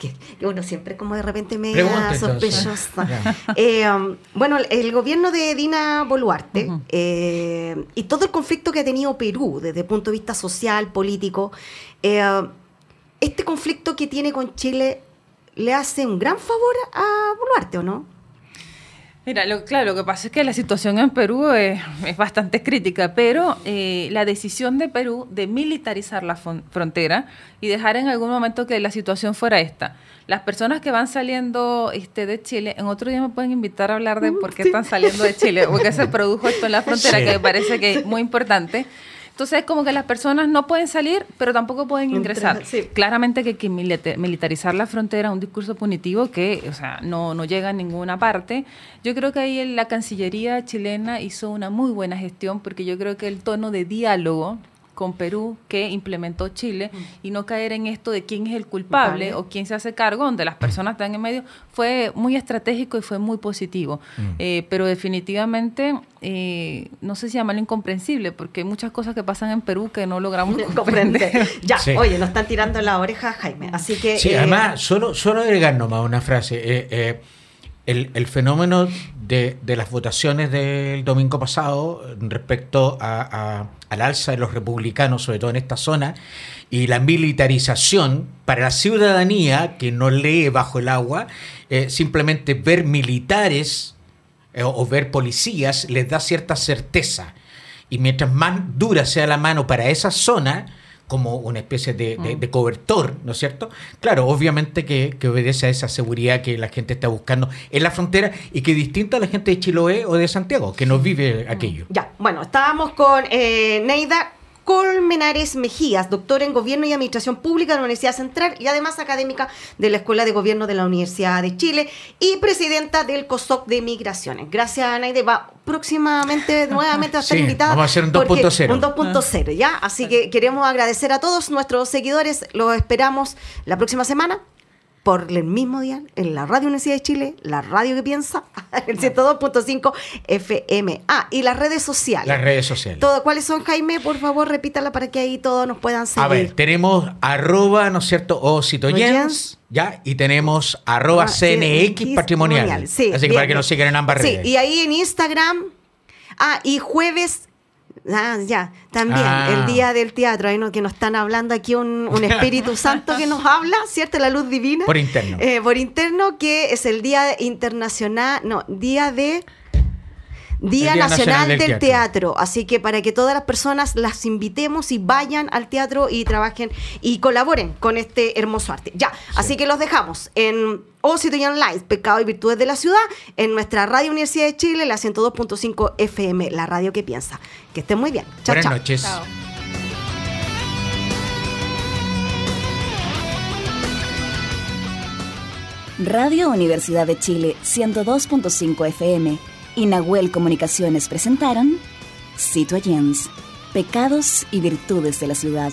D: que, uno siempre como de repente me sospechosa. Eh, bueno, el gobierno de Dina Boluarte eh, y todo el conflicto que ha tenido Perú desde el punto de vista social, político, eh, este conflicto que tiene con Chile le hace un gran favor a Boluarte, ¿o no?
G: Mira, lo, claro, lo que pasa es que la situación en Perú es, bastante crítica, pero eh, la decisión de Perú de militarizar la frontera y dejar en algún momento que la situación fuera esta. Las personas que van saliendo este, de Chile, en otro día me pueden invitar a hablar de por qué están saliendo de Chile, porque se produjo esto en la frontera, que me parece que es muy importante. Entonces es como que las personas no pueden salir, pero tampoco pueden ingresar. Claramente que, que militarizar la frontera es un discurso punitivo que, o sea, no, no llega a ninguna parte. Yo creo que ahí la Cancillería chilena hizo una muy buena gestión porque yo creo que el tono de diálogo con Perú que implementó Chile y no caer en esto de quién es el culpable, o quién se hace cargo, donde las personas están en medio, fue muy estratégico y fue muy positivo. Mm. Eh, pero definitivamente, eh, no sé si llamarlo incomprensible, porque hay muchas cosas que pasan en Perú que no logramos comprender.
D: ya, oye, nos están tirando la oreja Jaime, así que...
C: Sí, además, solo, solo agregar nomás una frase. Eh, el, fenómeno de, las votaciones del domingo pasado respecto al alza de los republicanos, sobre todo en esta zona, y la militarización para la ciudadanía que no lee bajo el agua, eh, simplemente ver militares eh, o ver policías les da cierta certeza. Y mientras más dura sea la mano para esa zona, como una especie de, mm. cobertor, ¿no es cierto? Claro, obviamente que, obedece a esa seguridad que la gente está buscando en la frontera y que distinta a la gente de Chiloé o de Santiago, que no vive aquello.
D: Ya, bueno, estábamos con eh, Neida Colmenares Mejías, doctora en Gobierno y Administración Pública de la Universidad Central y además académica de la Escuela de Gobierno de la Universidad de Chile y presidenta del COSOC de Migraciones. Gracias, Naide. Va próximamente nuevamente a estar invitada.
C: Vamos a hacer un 2.0.
D: Un 2.0, ¿ya? Así que queremos agradecer a todos nuestros seguidores. Los esperamos la próxima semana por el mismo día en la Radio Universidad de Chile, la radio que piensa, el 102.5 FM. Ah, y las redes sociales.
C: Las redes sociales.
D: Todo, ¿Cuáles son, Jaime? Por favor, repítala para que ahí todos nos puedan seguir.
C: A ver, tenemos arroba, ¿no es cierto? O Citoyens, ¿ya? Y tenemos arroba CNX patrimonial. Sí, Así que para que nos sigan en ambas redes.
D: Sí, y ahí en Instagram. Ah, y jueves Ah, ya, también, el ah. día del teatro, ahí no, que nos están hablando aquí un, Espíritu Santo que nos habla, ¿cierto? La luz divina.
C: Por interno.
D: Eh, por interno, que es el Día Internacional, no, Día de... Día, Nacional, del, teatro. Así que para que todas las personas las invitemos y vayan al teatro y trabajen y colaboren con este hermoso arte. Ya, así que los dejamos en O Citoyen Live, Pecado y Virtudes de la Ciudad, en nuestra Radio Universidad de Chile, la 102.5 FM, la radio que piensa. Que estén muy bien.
C: Chao, Buenas noches.
F: Radio Universidad de Chile, 102.5 FM y Nahuel Comunicaciones presentaron Citoyens, Pecados y Virtudes de la Ciudad.